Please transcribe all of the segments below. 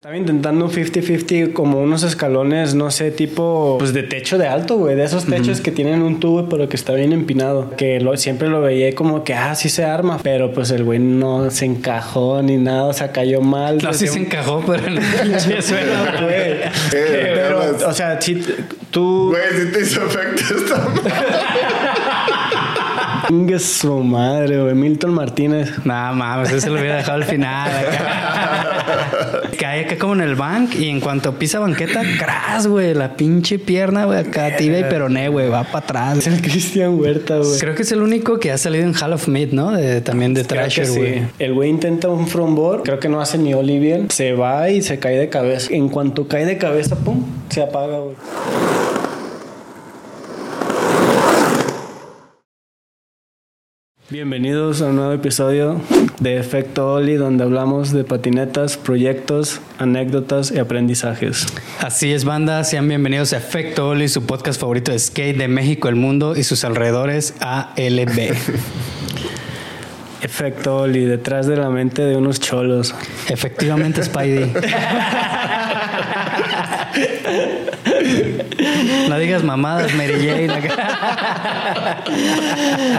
Estaba intentando un 50-50 como unos escalones, no sé, tipo pues de techo de alto, güey. De esos techos que tienen un tubo, pero que está bien empinado. Que lo, siempre lo veía como que, ah, sí se arma. Pero pues el güey no se encajó ni nada, o sea, cayó mal. No, sí se encajó, pero en el pinche suelo, güey. Eh, pero, o sea, si tú... Güey, si te hizo efecto esta. Chingue su madre, güey. Milton Martínez. No mames, eso lo hubiera dejado al final. Cae acá como en el bank y en cuanto pisa banqueta, cras, güey. La pinche pierna, güey, acá tibia y peroné, güey, va para atrás. Es el Cristian Huerta, güey. Creo que es el único que ha salido en Hall of Mid, ¿no? De- también de Thrasher, sí. güey. El güey intenta un frontboard, creo que no hace ni ollie bien. Se va y se cae de cabeza. En cuanto cae de cabeza, pum, se apaga, güey. Bienvenidos a un nuevo episodio de Efecto Oli, donde hablamos de patinetas, proyectos, anécdotas y aprendizajes. Así es, banda. Sean bienvenidos a Efecto Oli, su podcast favorito de skate de México, el mundo y sus alrededores, ALB. Efecto Oli, detrás de la mente de unos cholos. Efectivamente, Spidey. No digas mamadas, Mary Jane.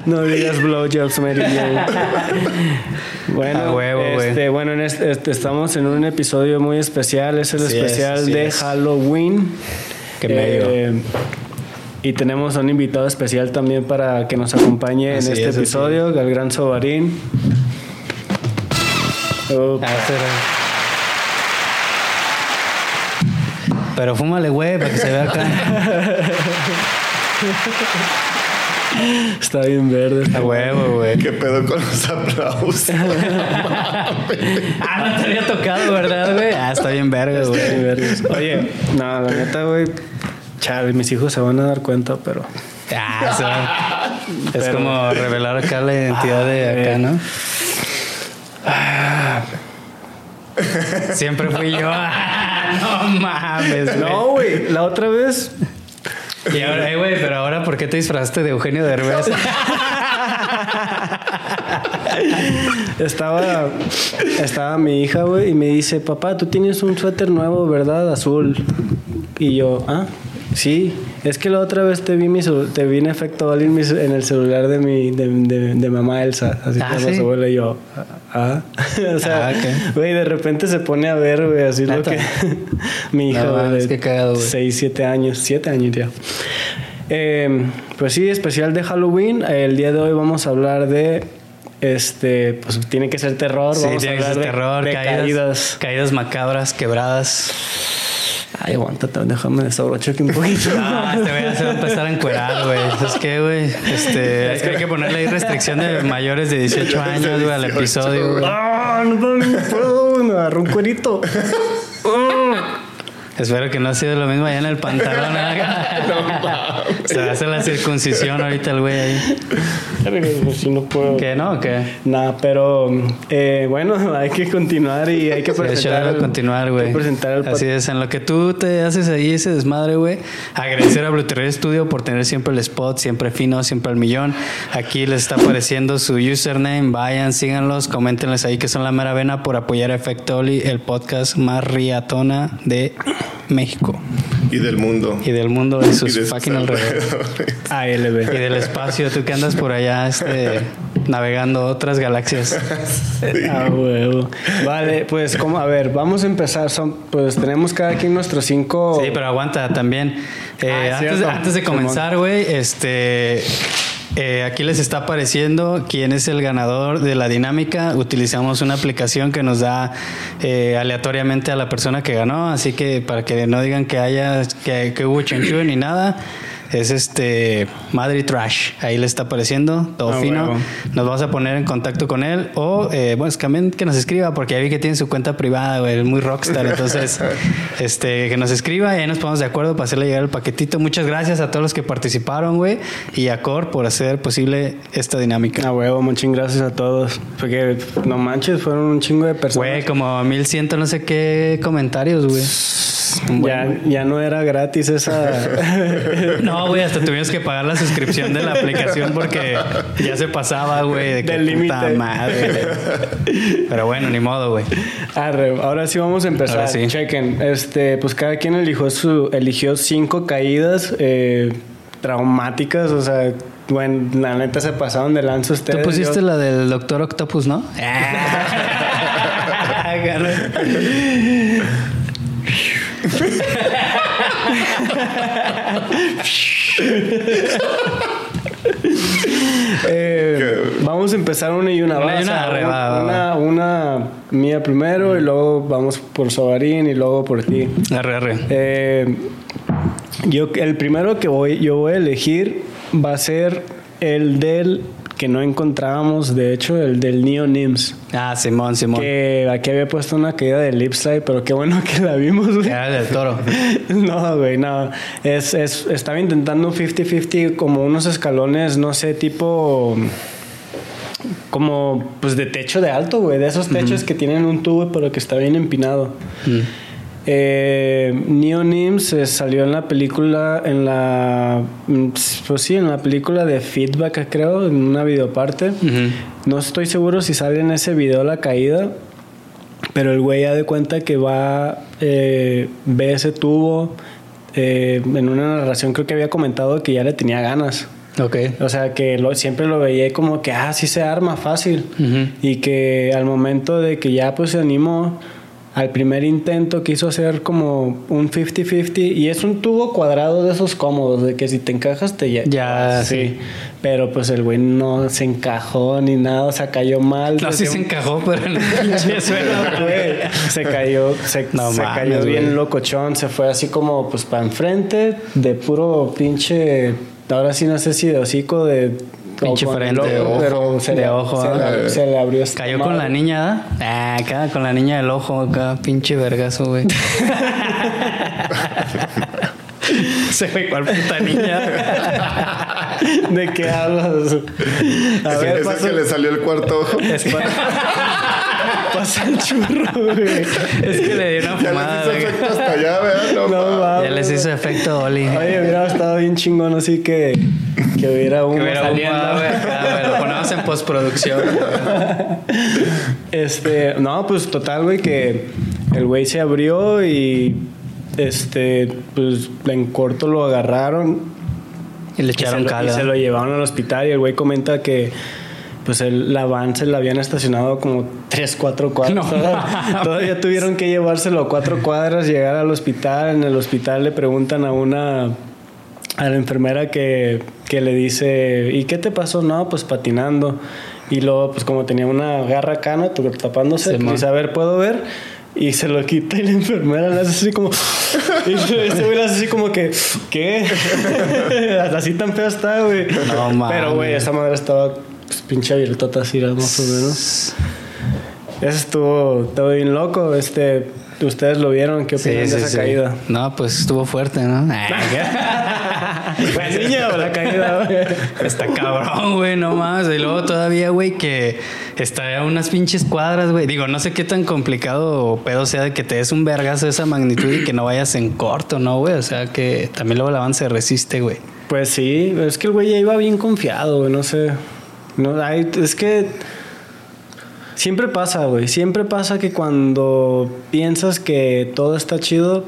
No digas blowjobs, Mary Jane. Bueno, huevo, este, bueno, en este, este, estamos en un episodio muy especial. Es el Así especial de es. Halloween. Qué medio. Eh, y tenemos a un invitado especial también para que nos acompañe Así en este es, episodio, el gran Sobarín. Pero- fúmale, güey, para que se vea acá. está bien verde. A huevo, güey. ¿Qué pedo con los aplausos? Ah, no te había tocado, ¿verdad, güey? Ah, está bien verga, Está bien güey. Oye, no, la neta, güey. Chale, mis hijos se van a dar cuenta, pero. Ah, eso. Es Pero- como revelar acá la identidad de acá, ¿no? Siempre fui yo. No mames. No, güey. La otra vez Y ahora, eh, güey, pero ahora, ¿por qué te disfrazaste de Eugenio Derbez? Estaba, estaba mi hija, güey, y me dice, papá, tú tienes un suéter nuevo, ¿verdad? Azul. Y yo, ah, sí. Es que la otra vez te vi, mi te vi en efecto en, mi en el celular de mi de, de- de mamá Elsa. Así Ah, como ¿sí? su abuela y yo, ah. o sea, Ah, güey, de repente se pone a ver, güey, así lo que... mi hija, No de qué cagado, güey. 6, 7 años, 7 años ya. Eh, pues sí, especial de Halloween. El día de hoy vamos a hablar de. Este, pues tiene que ser terror. Sí, vamos a tiene que hablar ser de, terror, de caídas, caídas. caídas macabras, quebradas. Ay, aguántate, déjame desabrocho aquí un poquito. Ah, este güey se va a empezar a encuerar, güey. ¿Sabes qué, güey? Este, es que hay que ponerle ahí restricción de mayores de 18 años, güey, al episodio, güey. Ah, no, no, no puedo, güey, me agarró un cuerito. Espero que no ha sido lo mismo allá en el pantalón. ¿eh? Se va a hacer la circuncisión ahorita el güey ahí. Sí, no puedo. ¿Qué no? ¿O ¿Qué? Nada, pero eh, bueno, hay que continuar y hay que presentar. el- continuar, hay güey. que presentar el Así es, en lo que tú te haces ahí ese desmadre, güey. Agradecer a Blueterrier Studio por tener siempre el spot, siempre fino, siempre al millón. Aquí les está apareciendo su username. Vayan, síganlos, coméntenles ahí que son la mera vena por apoyar a Efecto Oli, el podcast más riatona de México y del mundo. y del mundo y Y sus de sus fucking alrededores. ALB. Y del espacio, tú que andas por allá este, navegando otras galaxias. Ah, huevo. Vale, pues como, a ver, vamos a empezar. Son, pues tenemos cada quien nuestros cinco. Sí, pero aguanta también. Eh, Ah, es antes, cierto. antes de comenzar, güey, este. Eh, aquí les está apareciendo quién es el ganador de la dinámica. Utilizamos una aplicación que nos da eh, aleatoriamente a la persona que ganó, así que para que no digan que haya que, que hubo chanchullo ni nada, es este Madrid Trash. Ahí le está apareciendo, todo Ah, fino. Nos vamos a poner en contacto con él o, eh, bueno, es que también que nos escriba porque ya vi que tiene su cuenta privada, güey, es muy rockstar. Entonces, este, que nos escriba y ahí nos ponemos de acuerdo para hacerle llegar el paquetito. Muchas gracias a todos los que participaron, güey, y a Cor por hacer posible esta dinámica. A huevo, muchas gracias a todos. Porque no manches, fueron un chingo de personas. Güey, como 1100 no sé qué comentarios, güey. Ya, ya no era gratis esa. No, güey, hasta tuvimos que pagar la suscripción de la aplicación porque ya se pasaba, güey, de que Del límite. madre. Pero bueno, ni modo, güey. Arre, ahora sí vamos a empezar. Ahora sí. Chequen. Este, pues cada quien eligió su, eligió cinco caídas eh, traumáticas. O sea, bueno, la neta se pasaron de lanza Tú ustedes. pusiste yo- la del Doctor Octopus, ¿no? Eh, vamos a empezar una y una. Una y una, una mía primero y luego vamos por Sobarín y luego por ti. Arre, arre. Eh, yo, el primero que voy, yo voy a elegir va a ser el del que no encontrábamos, de hecho, el del Neo Nims. Ah, Simón, Simón. Que aquí había puesto una caída de lip slide, pero qué bueno que la vimos, güey. Era del toro. No, güey, no. Es, es, estaba intentando un 50-50 como unos escalones, no sé, tipo. Como, pues de techo de alto, güey. De esos techos que tienen un tubo, pero que está bien empinado. Mm. Eh, Neo Nims eh, salió en la película, en la. mm, Pues sí, en la película de Feedback, creo, en una videoparte. Ujú. No estoy seguro si sale en ese video la caída, pero el güey ya de cuenta que va, eh, ve ese tubo. eh, en una narración creo que había comentado que ya le tenía ganas. Ok. O sea, que lo, siempre lo veía como que, ah, sí se arma fácil. Ujú. Y que al momento de que ya pues se animó al primer intento quiso hacer como un 50-50 y es un tubo cuadrado de esos cómodos, de que si te encajas te ya. Ya, sí. Pero pues el güey no se encajó ni nada, o sea, cayó mal. No, sí se encajó, pero Güey, se cayó, se, No se cayó bien güey. locochón, se fue así como pues para enfrente, de puro pinche, ahora sí no sé si de hocico, de Pinche frente, ojo, ojo, pero se, de le, ojo, se, le, se le abrió esta Cayó con la niña, ¿da? Ah, acá con la niña del ojo, acá, pinche vergazo, güey. Se ve cuál puta niña. ¿De qué hablas? A Ese, ver, ese pasa, que le salió el cuarto ojo. Es, pasa el churro, güey. es que le dio una Ya fumada. les hizo efecto hasta allá, ¿verdad? No, No, va. Ya les hizo efecto Oli. Oye, hubiera estado bien chingón así que, que hubiera uno Que hubiera saliendo. fumado, güey. acá, güey, Lo ponemos en postproducción. Este, no, pues total, güey, que el güey se abrió y este, pues en corto lo agarraron Y le y se, echaron lo, y cala. se lo llevaron al hospital y el güey comenta que pues el, la van se la habían estacionado como 3, 4 cuadras. No Todavía- tuvieron que llevárselo a cuatro cuadras, llegar al hospital. En el hospital le preguntan a una a la enfermera que, que le dice, ¿y qué te pasó? No, pues patinando. Y luego, pues como tenía una garra acá, ¿no? Tapándose, Simón. dice, a ver, ¿puedo ver? Y se lo quita y la enfermera le hace así como... y ese güey le hace así como que, ¿qué? así tan feo está, güey. No. Pero, güey, esa madre estaba pues, pinche abiertota así, más o menos. Eso estuvo, estuvo bien loco. Este, ¿Ustedes lo vieron? ¿Qué opinan de esa caída? No, pues estuvo fuerte, ¿no? ¿Fue niña o la caída, güey? Está cabrón, güey, no más. Y luego todavía, güey, que está a unas pinches cuadras, güey. Digo, no sé qué tan complicado o pedo sea de que te des un vergazo de esa magnitud y que no vayas en corto, ¿no, güey? O sea, que también luego el avance resiste, güey. Pues sí, es que el güey ya iba bien confiado, güey, no sé. No, hay- es que siempre pasa, güey. Siempre pasa que cuando piensas que todo está chido,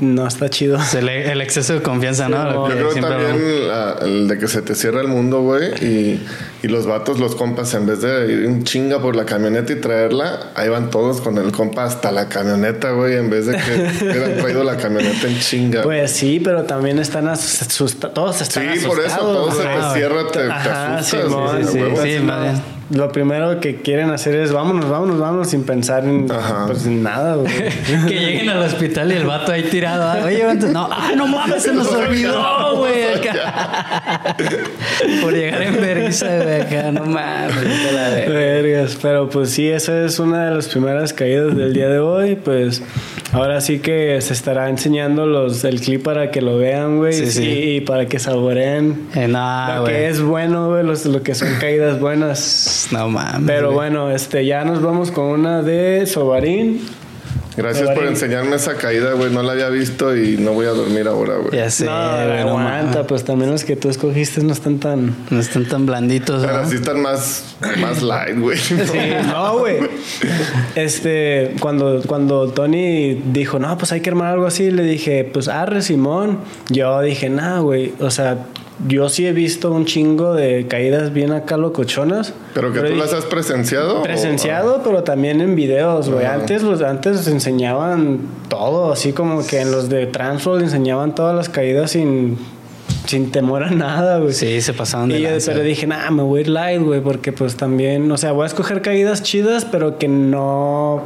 no está chido. El, el exceso de confianza, ¿no? Yo que creo también la- el de que se te cierra el mundo, güey, y, y los vatos, los compas, en vez de ir un chinga por la camioneta y traerla, ahí van todos con el compa hasta la camioneta, güey, en vez de que hubieran traído la camioneta en chinga. Pues sí, pero también están asustados. Todos sí, están por eso asustados, todo se te cierra, te, asustas. Sí, sí. Lo primero que quieren hacer es vámonos, vámonos, vámonos sin pensar en, pues, en nada, güey. Que lleguen al hospital y el vato ahí tirado. ah, Oye, no, ah, no mames, se nos olvidó, güey. acá. Por llegar en vergüenza, güey, acá, no mames. la verga. Vergas, pero pues sí, esa es una de las primeras caídas del día de hoy. Pues ahora sí que se estará enseñando los el clip para que lo vean, güey. Sí, sí. Y, y para que saboreen Eh, no, lo güey. que es bueno, güey, los- lo que son caídas buenas. No mames. Pero bueno, este ya nos vamos con una de Sobarín. Gracias por enseñarme esa caída, güey. No la había visto y no voy a dormir ahora, güey. Ya sé, no, aguanta, pues también los que tú escogiste no están tan... No están tan blanditos, Pero ¿no? sí están más, más light, güey. Sí, no, güey. Este, cuando, cuando Tony dijo, no, pues hay que armar algo así, le dije, pues arre, Simón. Yo dije, nah, güey. O sea, yo sí he visto un chingo de caídas bien acá locochonas. Pero que tú dije- las has presenciado. o- Presenciado, pero también en videos, güey. Ajá. Antes los antes enseñaban todo, así como que en los de Transworld enseñaban todas las caídas sin, sin temor a nada, güey. Sí, se pasaban de Y yo, lanza. pero dije, nah, me voy a ir light, güey, porque pues también, o sea, voy a escoger caídas chidas, pero que no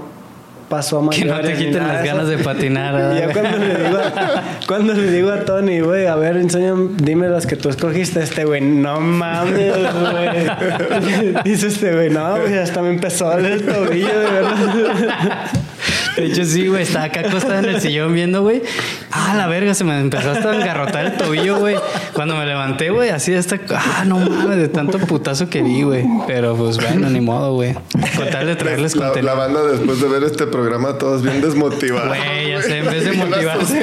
pasó a Que no te quiten las ganas de patinar. Y ¿verdad? cuando le digo a, cuando le digo a Tony, güey, a ver, enséñame, dime las que tú escogiste, este güey, no mames, güey. Dice este güey, no, güey, hasta me empezó a doler el tobillo, de verdad. De hecho, sí, güey. Estaba acá acostada en el sillón viendo, güey. Ah, la verga, se me empezó hasta a engarrotar el tobillo, güey. Cuando me levanté, güey, así hasta. Ah, no mames, de tanto putazo que vi, güey. Pero pues bueno, ni modo, güey. Con tal de traerles La, la contenido. banda después de ver este programa todos bien desmotivados. Güey, ya sé, en vez de motivarse,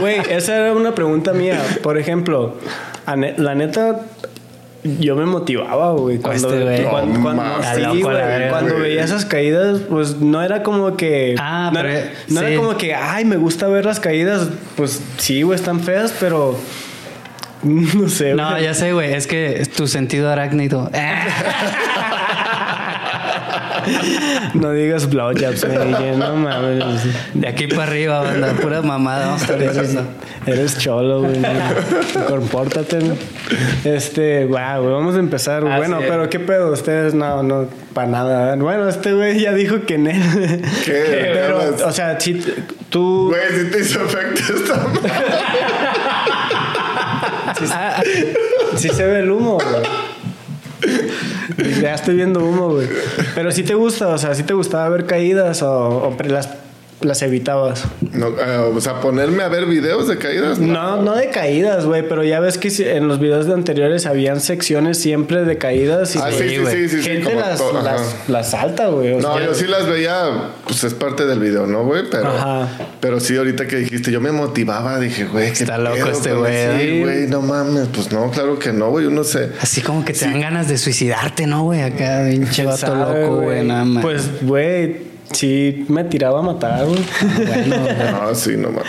güey. esa era una pregunta mía. Por ejemplo, la neta, yo me motivaba, güey. Cuando, Este güey. cuando, cuando- sí, güey, güey. veía esas caídas, pues no era como que. Ah, no, pero, era, no sí. era como que, ay, me gusta ver las caídas. Pues sí, güey, están feas, pero. No sé, No, güey. ya sé, güey. Es que tu sentido arácnido. No digas blowjobs, güey. No mames. De aquí para arriba, banda. Pura mamada. Vamos a estar Eres, cholo, güey. no. Compórtate. ¿no? Este, wow, güey, vamos a empezar. Así bueno, pero qué pedo, ustedes no, no, para nada. Bueno, este güey ya dijo que en él. ¿Qué? Pero, o sea, si tú. Güey, si te hizo efecto esta madre. Ah, Sí se ve el humo, güey. Ya estoy viendo humo, güey. Pero si te gusta, o sea, si te gustaba ver caídas o, o las, las evitabas. No, eh, o sea, ponerme a ver videos de caídas. No, no de caídas, güey, pero ya ves que en los videos de anteriores habían secciones siempre de caídas y Ah, sí, sí, güey. sí, sí, sí, gente como las, las, las salta, güey. No, sea, yo sí las veía, pues es parte del video, ¿no, güey? Pero, Ajá. pero sí, ahorita que dijiste, yo me motivaba, dije, güey, Está loco pedo este güey, eso? ¿eh? Sí, güey, no mames, pues no, claro que no, güey, uno se... Así como que te dan ganas de suicidarte, ¿no, güey? Acá, pinche vato loco, güey. Nada más. Pues, güey, sí me tiraba a matar, güey. bueno. No, sí, no mames.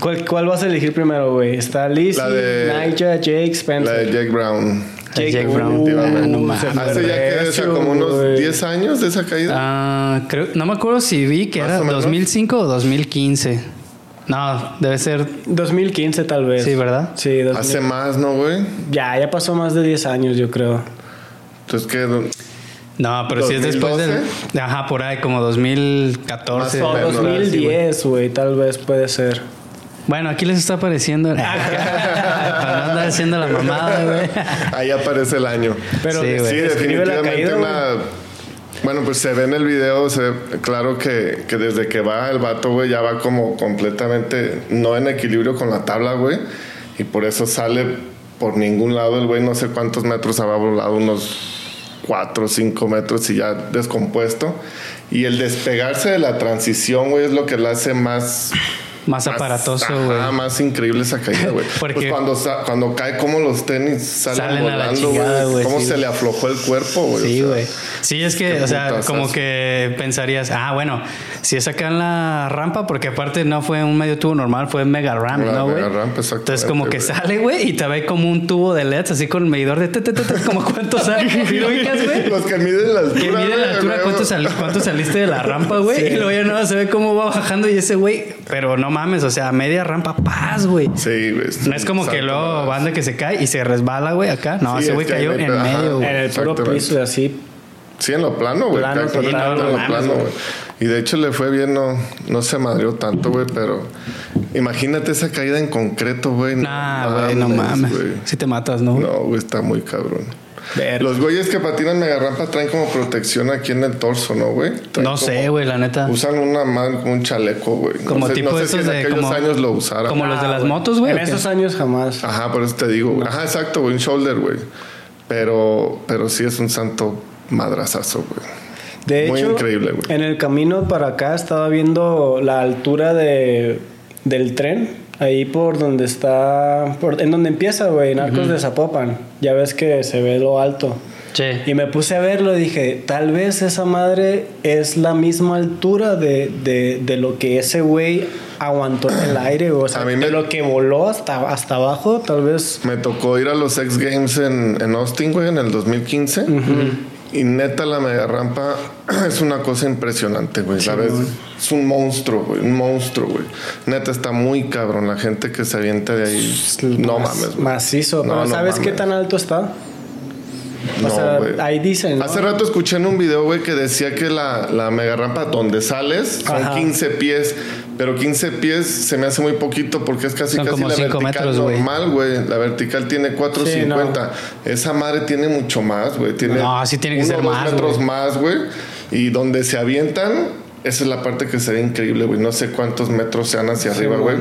¿Cuál, ¿Cuál vas a elegir primero, güey? Está Lizzie, La de- Nigel, Jake, Spencer. La de Jake Brown. Jake Brown. Uh, no Hace ya que, o sea, como unos güey. 10 años de esa caída. Ah, creo, no me acuerdo si vi que era o menos. 2005 o 2015. No, debe ser. 2015 tal vez. Sí, ¿verdad? Sí, 2000. Hace más, ¿no, güey? Ya, ya pasó más de 10 años, yo creo. Entonces, ¿qué? No, pero sí es después del. Ajá, por ahí, como 2014. Más O o menos, 2010, güey, tal vez puede ser. Bueno, aquí les está apareciendo. Para no andar haciendo la mamada, güey. Ahí aparece el año. Pero Sí, definitivamente caída, una... Bueno, pues se ve en el video, se ve claro que, que desde que va el vato, güey, ya va como completamente no en equilibrio con la tabla, güey. Y por eso sale por ningún lado el güey, no sé cuántos metros habrá volado, unos 4 o 5 metros y ya descompuesto. Y el despegarse de la transición, güey, es lo que le hace más Más aparatoso, güey. Más increíble esa caída, güey. Porque- Pues cuando, cuando cae, como los tenis salen, Salen volando, güey, Cómo sí, se güey. le aflojó el cuerpo, güey. Sí, o sea, güey. Sí, es que, o sea, como que pensarías, ah, bueno, si es acá en la rampa, porque aparte no fue un medio tubo normal, fue mega ramp, ¿no, güey? mega ramp, exactamente, Entonces, como que güey. sale, güey, y te ve como un tubo de LEDs, así con el medidor de como cuánto sale, ¿Sí lo ubicas, güey? Los que miden la altura. Que mide la güey, altura, güey. cuánto saliste de la rampa, güey. Y luego ya no se ve cómo va bajando y ese güey, pero no mames, o sea, media rampa, paz, güey. Sí, güey. No es como que luego banda que se cae y se resbala, güey, acá. No, Sí, ese es güey cayó en ajá. medio, güey. En el puro piso, así. Sí, en lo plano, güey. Plano, no en lo plano, güey. Y de hecho le fue bien, no, no se madrió tanto, güey, pero imagínate esa caída en concreto, güey. Nah, güey, no mames. güey. Si te matas, ¿no? No, güey, está muy cabrón. Los güeyes que patinan mega rampa traen como protección aquí en el torso, ¿no, güey? Traen No sé, güey, la neta. Usan una man, como un chaleco, güey. No Como sé- tipo no sé esos si en de aquellos como- años lo usaran. Como los de Ah, las motos, güey. En esos años jamás. Ajá, por eso te digo, güey. Ajá, exacto, güey, un shoulder, güey. Pero, pero sí es un santo madrazazo, güey. De Muy hecho, increíble, güey. en el camino para acá estaba viendo la altura de, del tren. Ahí por donde está... Por, en donde empieza, güey, en Arcos de Zapopan. Ya ves que se ve lo alto. Sí. Y me puse a verlo y dije, tal vez esa madre es la misma altura de, de, de lo que ese güey aguantó en el aire. O sea, A mí de lo que voló hasta, hasta abajo, tal vez... Me tocó ir a los X Games en, en Austin, güey, en el 2015. Y neta, la mega rampa es una cosa impresionante, güey. ¿Sabes? Es un monstruo, güey. Un monstruo, güey. Neta, está muy cabrón. La gente que se avienta de ahí. No Mas- mames, güey. Macizo. No, pero no ¿sabes qué tan alto está? O No, sea, güey. ahí dicen. ¿no? Hace rato escuché en un video, güey, que decía que la, la mega rampa donde sales son Ajá. 15 pies. Pero 15 pies se me hace muy poquito porque es casi Son casi como la vertical metros, normal, güey. La vertical tiene 4.50. Esa madre tiene mucho más, güey. Tiene No, sí tiene que uno ser más, metros güey. más, güey. Y donde se avientan, esa es la parte que se ve increíble, güey. No sé cuántos metros sean hacia arriba, güey.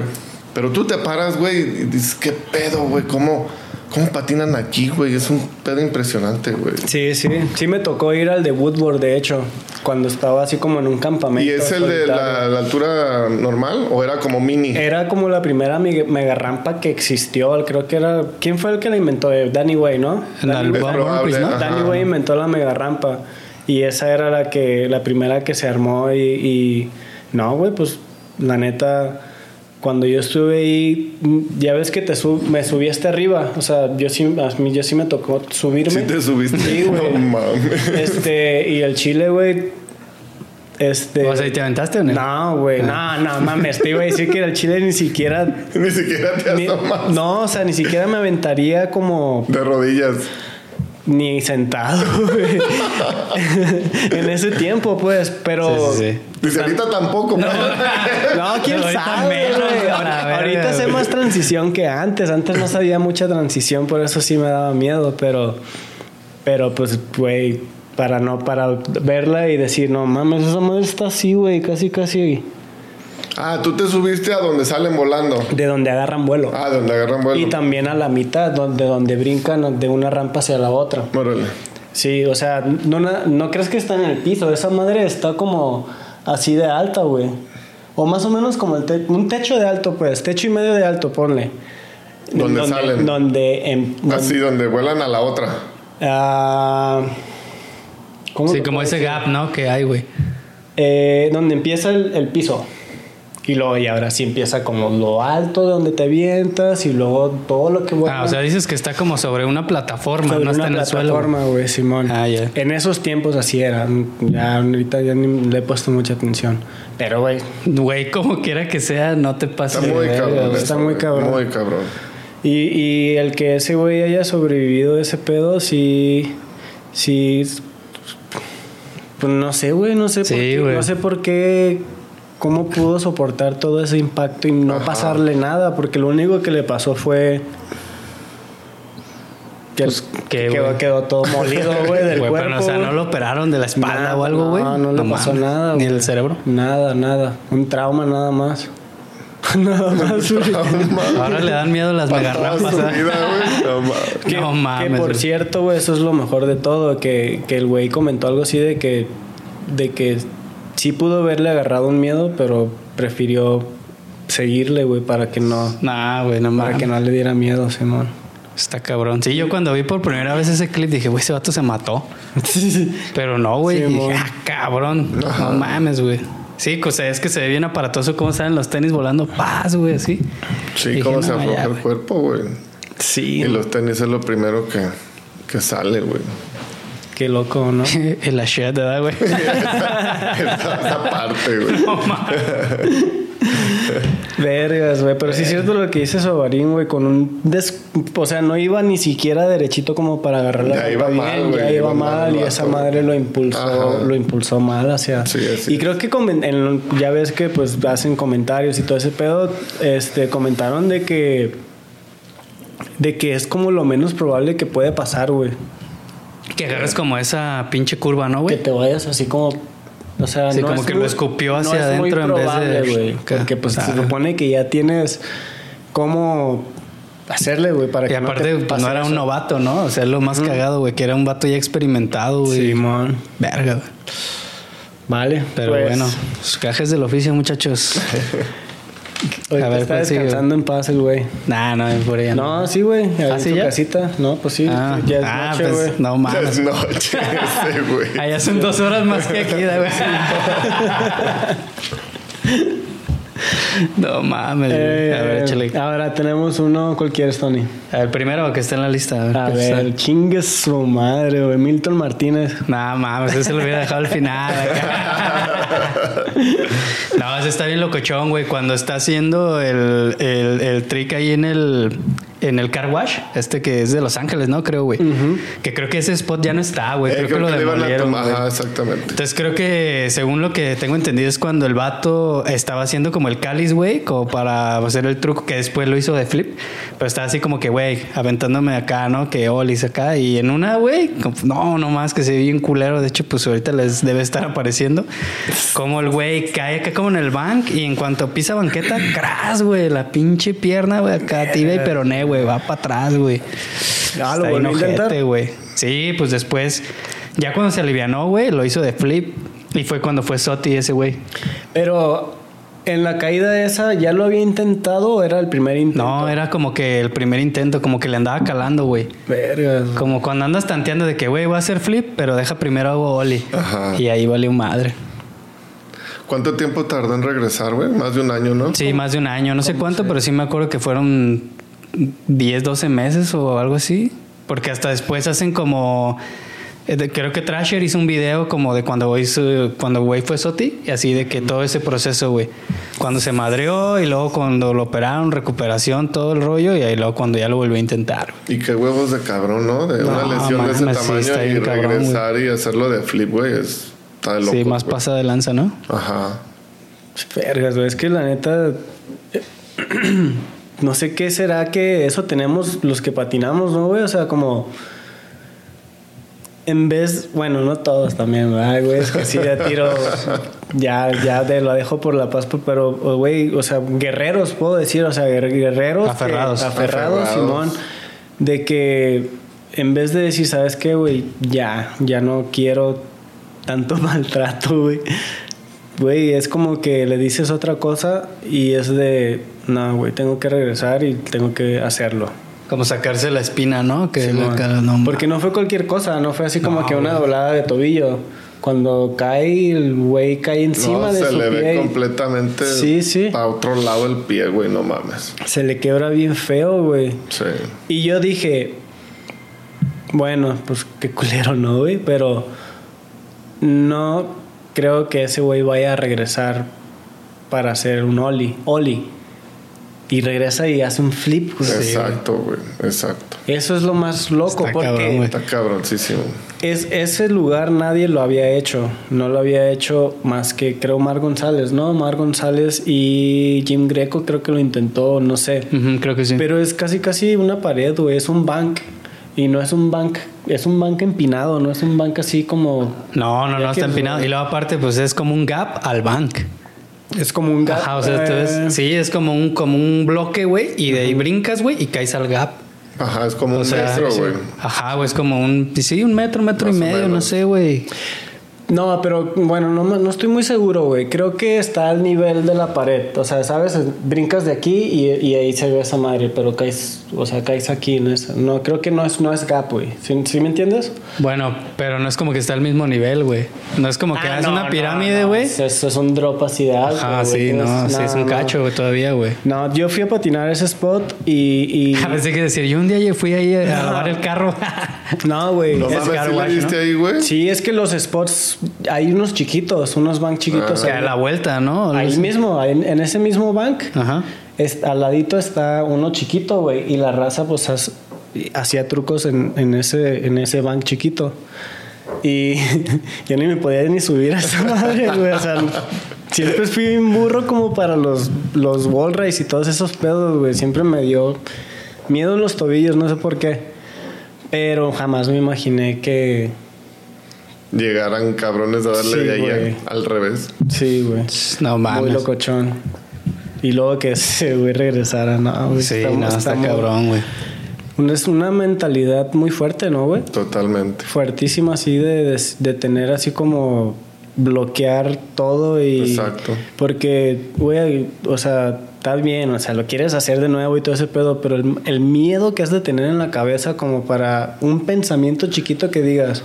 Pero tú te paras, güey, y dices, ¿qué pedo, güey? ¿Cómo, ¿Cómo patinan aquí, güey? Es un pedo impresionante, güey. Sí, sí. Sí me tocó ir al de Woodward, de hecho. Cuando estaba así como en un campamento. ¿Y es el de la, altura normal o era como mini? Era como la primera mega, rampa que existió. Creo que era... ¿Quién fue el que la inventó? Eh, Danny Way, ¿no? Danny, probable, ¿no? Danny Way inventó la mega rampa. Y esa era la que la primera que se armó. Y, y- no, güey, pues la neta, cuando yo estuve ahí, mm, ya ves que te sub, me subí hasta arriba. O sea, yo sí, a mí yo sí me tocó subirme. Sí te subiste. Sí, güey. No mames. Este, y el chile, güey. Este. O sea, ¿y te aventaste o no? No, güey, no, no mames. Te iba a decir que el chile ni siquiera. Ni siquiera te ni- asomas. no, o sea, ni siquiera me aventaría como De rodillas. Ni sentado, güey. en ese tiempo, pues, pero. Sí, sí, sí. Dice, ahorita tampoco. No, quién Ahorita sabe, menos, güey. a la verga, Ahorita sé güey. más transición que antes. Antes no sabía mucha transición, por eso sí me daba miedo, pero. Pero pues, güey, para no, para verla y decir, no mames, esa madre está así, güey, casi, casi Ah, tú te subiste a donde salen volando. de donde agarran vuelo. Ah, donde agarran vuelo. Y también a la mitad, donde, donde brincan de una rampa hacia la otra. Órale. Sí, o sea, no, no crees que está en el piso. Esa madre está como así de alta, güey. O más o menos como el te- un techo de alto, pues. Techo y medio de alto, ponle. Donde salen. Donde... em- donde- Así, donde vuelan a la otra. ah, ¿cómo Sí, como ese decir? gap, ¿no? Que hay, güey. Eh, donde empieza el, el piso. Y luego, y ahora sí empieza como lo alto de donde te avientas y luego todo lo que vuela. Ah, o sea, dices que está como sobre una plataforma, Sobre no está una en el suelo. plataforma, güey, Simón. Ah, ya. En esos tiempos así era. Ya ahorita ya ni le he puesto mucha atención. Pero, güey, Güey, como quiera que sea, no te pases. Está muy cabrón. Está eso, muy cabrón. Muy cabrón. y, y el que ese güey haya sobrevivido a ese pedo, sí. Sí. Pues no sé, güey, no sé Sí, por qué. güey. No sé por qué. ¿Cómo pudo soportar todo ese impacto y no Ajá. pasarle nada? Porque lo único que le pasó fue. Que Pues, ¿qué, quedó, todo molido, güey, del cuerpo. pero, o sea, no lo operaron de la espalda Nada, o algo, güey. No, no le pasó nada. Ni el cerebro. Nada, nada. Un trauma nada más. nada más. Ahora le dan miedo las Para mega toda rampas. su ¿eh? No mames. Que, No mames, que por cierto, güey, eso es lo mejor de todo. Que, que el güey comentó algo así de que, de que sí pudo haberle agarrado un miedo, pero prefirió seguirle, güey, para que no, Nah, güey, no para que no le diera miedo, Simón. Está cabrón. Sí, yo cuando vi por primera vez ese clip dije, güey, ese vato se mató. Pero no, güey. Sí, ah, cabrón. No mames, güey. Sí, o sea, es que se ve bien aparatoso cómo salen los tenis volando paz, güey, así. Sí, cómo se afloja el cuerpo, güey. Sí, Y los tenis es lo primero que, que sale, güey. Qué loco, ¿no? El la shit, ¿verdad, güey? esa, esa parte, güey. No mames. Vergas, güey. Pero sí es cierto lo que dice Sobarín, güey. Con un. des- O sea, no iba ni siquiera derechito como para agarrar la Ya iba bien, mal, güey, Ya iba, iba mal mal y esa madre lo impulsó, Ajá. lo impulsó mal hacia. Sí, así y es. creo que comen- en- ya ves que pues hacen comentarios y todo ese pedo. Este, comentaron de que. De que es como lo menos probable que puede pasar, güey. Que agarres como esa pinche curva, ¿no, Que güey? te vayas así como. O sea, Sí, no como es que lo escupió hacia es muy adentro en vez de- probable. Porque pues se supone que ya tienes cómo hacerle, güey, para Y que aparte, no, te pues, no pase era un novato, ¿no? O sea, es lo más cagado, güey, que era un vato ya experimentado, güey. Simón. Verga, güey. Vale. Pero pues, bueno, sus cajes del oficio, muchachos. Ahorita A ver, está ¿cuál sigue? descansando en paz el güey. nah, no, por allá No, sí, güey. ahí ¿Ah, ya? casita. No, pues sí. Ah, ya es ah, noche, pues güey. no Es mames. noche ese, güey. Allá son dos horas más que aquí, güey. No mames. Eh, A ver, échale. Ahora tenemos uno cualquiera, Tony. Ver, primero que está en la lista. A ver, A ¿qué ver, chingue su madre, güey. Milton Martínez. No mames, ese lo hubiera dejado al final. no, ese está bien locochón, güey. Cuando está haciendo el, el, el trick ahí en el, en el car wash, este que es de Los Ángeles, ¿no? Creo, güey. Que creo que ese spot ya no está, güey. Eh, creo, que lo iban a demolieron. Ajá, exactamente. Entonces creo que según lo que tengo entendido es cuando el vato estaba haciendo como el cáliz, güey, como para hacer el truco que después lo hizo de flip, pero estaba así como que, güey, aventándome acá, ¿no? Que olis acá y en una, güey, no, no más que se ve bien culero, de hecho pues ahorita les debe estar apareciendo como el güey cae acá como en el bank y en cuanto pisa banqueta, crash, güey, la pinche pierna, güey, acá tibia y peroné, güey, va para atrás, güey. Ah, lo Está bien volvió a güey. Sí, pues después, ya cuando se alivianó, güey, lo hizo de flip. Y fue cuando fue Soti ese güey. Pero en la caída esa, ¿ya lo había intentado o era el primer intento? No, era como que el primer intento, como que le andaba calando, güey. Vergas. güey. Como cuando andas tanteando de que, güey, voy a hacer flip, pero deja primero hago Oli. Ajá. Y ahí valió madre. ¿Cuánto tiempo tardó en regresar, güey? Más de un año, ¿no? Sí, más de un año, no sé cuánto, pero sí me acuerdo que fueron 10, 12 meses o algo así. Porque hasta después hacen como. eh, Creo que Trasher hizo un video como de cuando güey cuando güey fue Soti, y así de que todo ese proceso, güey. Cuando se madreó y luego cuando lo operaron, recuperación, todo el rollo, y ahí luego cuando ya lo volvió a intentar. güey. Y qué huevos de cabrón, ¿no? De una No, lesión de ese sí, tamaño está y bien cabrón, regresar y hacerlo de flip, güey. Es, está de loco. sí, más güey. pasa de lanza, ¿no? Ajá. Vergas, güey. Es que la neta. no sé qué será que eso tenemos los que patinamos, ¿no, güey? O sea, como. En vez, bueno, no todos también, ¿verdad, güey? Es que sí, ya tiro, ya, ya de, lo dejo por la paz, pero, güey, o sea, guerreros, puedo decir, o sea, guer- guerreros. que- Aferrados. aferrados, Aferrados. Simón. De que en vez de decir, ¿sabes qué, güey? Ya, ya no quiero tanto maltrato, güey. Güey, es como que le dices otra cosa y es de, no, güey, tengo que regresar y tengo que hacerlo. Como sacarse la espina, ¿no? Que Simón. la cara, no, Porque no fue cualquier cosa, no fue así como No, que una doblada de tobillo. Cuando cae, el güey cae encima no, de se su le pie. ve y completamente Sí, sí. a otro lado el pie, güey, no mames. Se le quebra bien feo, güey. Sí. Y yo dije, bueno, pues qué culero, ¿no, güey? Pero no creo que ese güey vaya a regresar para hacer un Oli. Oli. Y regresa y hace un flip, güey. Exacto, güey. Exacto. Eso es lo más loco, Está porque cabrón. Está cabroncísimo. es, ese lugar nadie lo había hecho. No lo había hecho más que, creo, Mar González, ¿no? Mar González y Jim Greco creo que lo intentó, no sé. Creo que sí. Pero es casi casi una pared, güey. Es un bank. Y no es un bank, es un bank empinado, no es un bank así como. No, no, no está empinado. Y luego aparte, pues es como un gap al bank. Es como un gap. Ajá, o sea, eh, entonces, sí, es como un, como un bloque, güey, y de ahí brincas, güey, y caes al gap. Ajá, es como O un sea, metro, sí. güey. Ajá, güey, es como un, sí, un metro, metro y Más medio, no sé, güey. No, pero bueno, no, me- no estoy muy seguro, güey. Creo que está al nivel de la pared. O sea, ¿sabes? Brincas de aquí y, y ahí se ve esa madre, pero caes, o sea, caes aquí en esa. No, creo que no es, no es gap, güey. ¿Sí, sí me entiendes? Bueno, pero no es como que está al mismo nivel, güey. No es como que Ah, es no, una no, pirámide, no. güey. Eso, eso es un drop así de alto. Ajá, güey. sí, no, sí, es un no. cacho, güey, todavía, güey. No, yo fui a patinar ese spot y. y- A veces que decir, yo un día ya fui ahí a lavar el carro. no, güey. No es- car ¿sí wash, le diste ¿no? ahí, güey? Sí, es que los spots, hay unos chiquitos, unos bank chiquitos. que ahí. a la vuelta, ¿no? Ahí mismo, en, en ese mismo bank, Ajá. es- al ladito está uno chiquito, güey, y la raza pues has- hacía trucos en, en ese, en ese bank chiquito. Y yo ni me podía ni subir a esa madre, güey. O sea, siempre fui un burro como para los, los wall rides y todos esos pedos, güey. Siempre me dio miedo en los tobillos, no sé por qué. Pero jamás me imaginé que... Llegaran cabrones a darle Sí, de ahí a- al revés. Sí, güey. No Muy mames. locochón. Y luego que ese güey regresara, no, güey. Sí, Estamos- no, está estamos- cabrón, güey. Es una mentalidad muy fuerte, ¿no, güey? Totalmente. Fuertísima así de, de, de tener así como bloquear todo y... Exacto. Porque, güey, o sea, está bien, o sea, lo quieres hacer de nuevo y todo ese pedo, pero el, el miedo que has de tener en la cabeza como para un pensamiento chiquito que digas...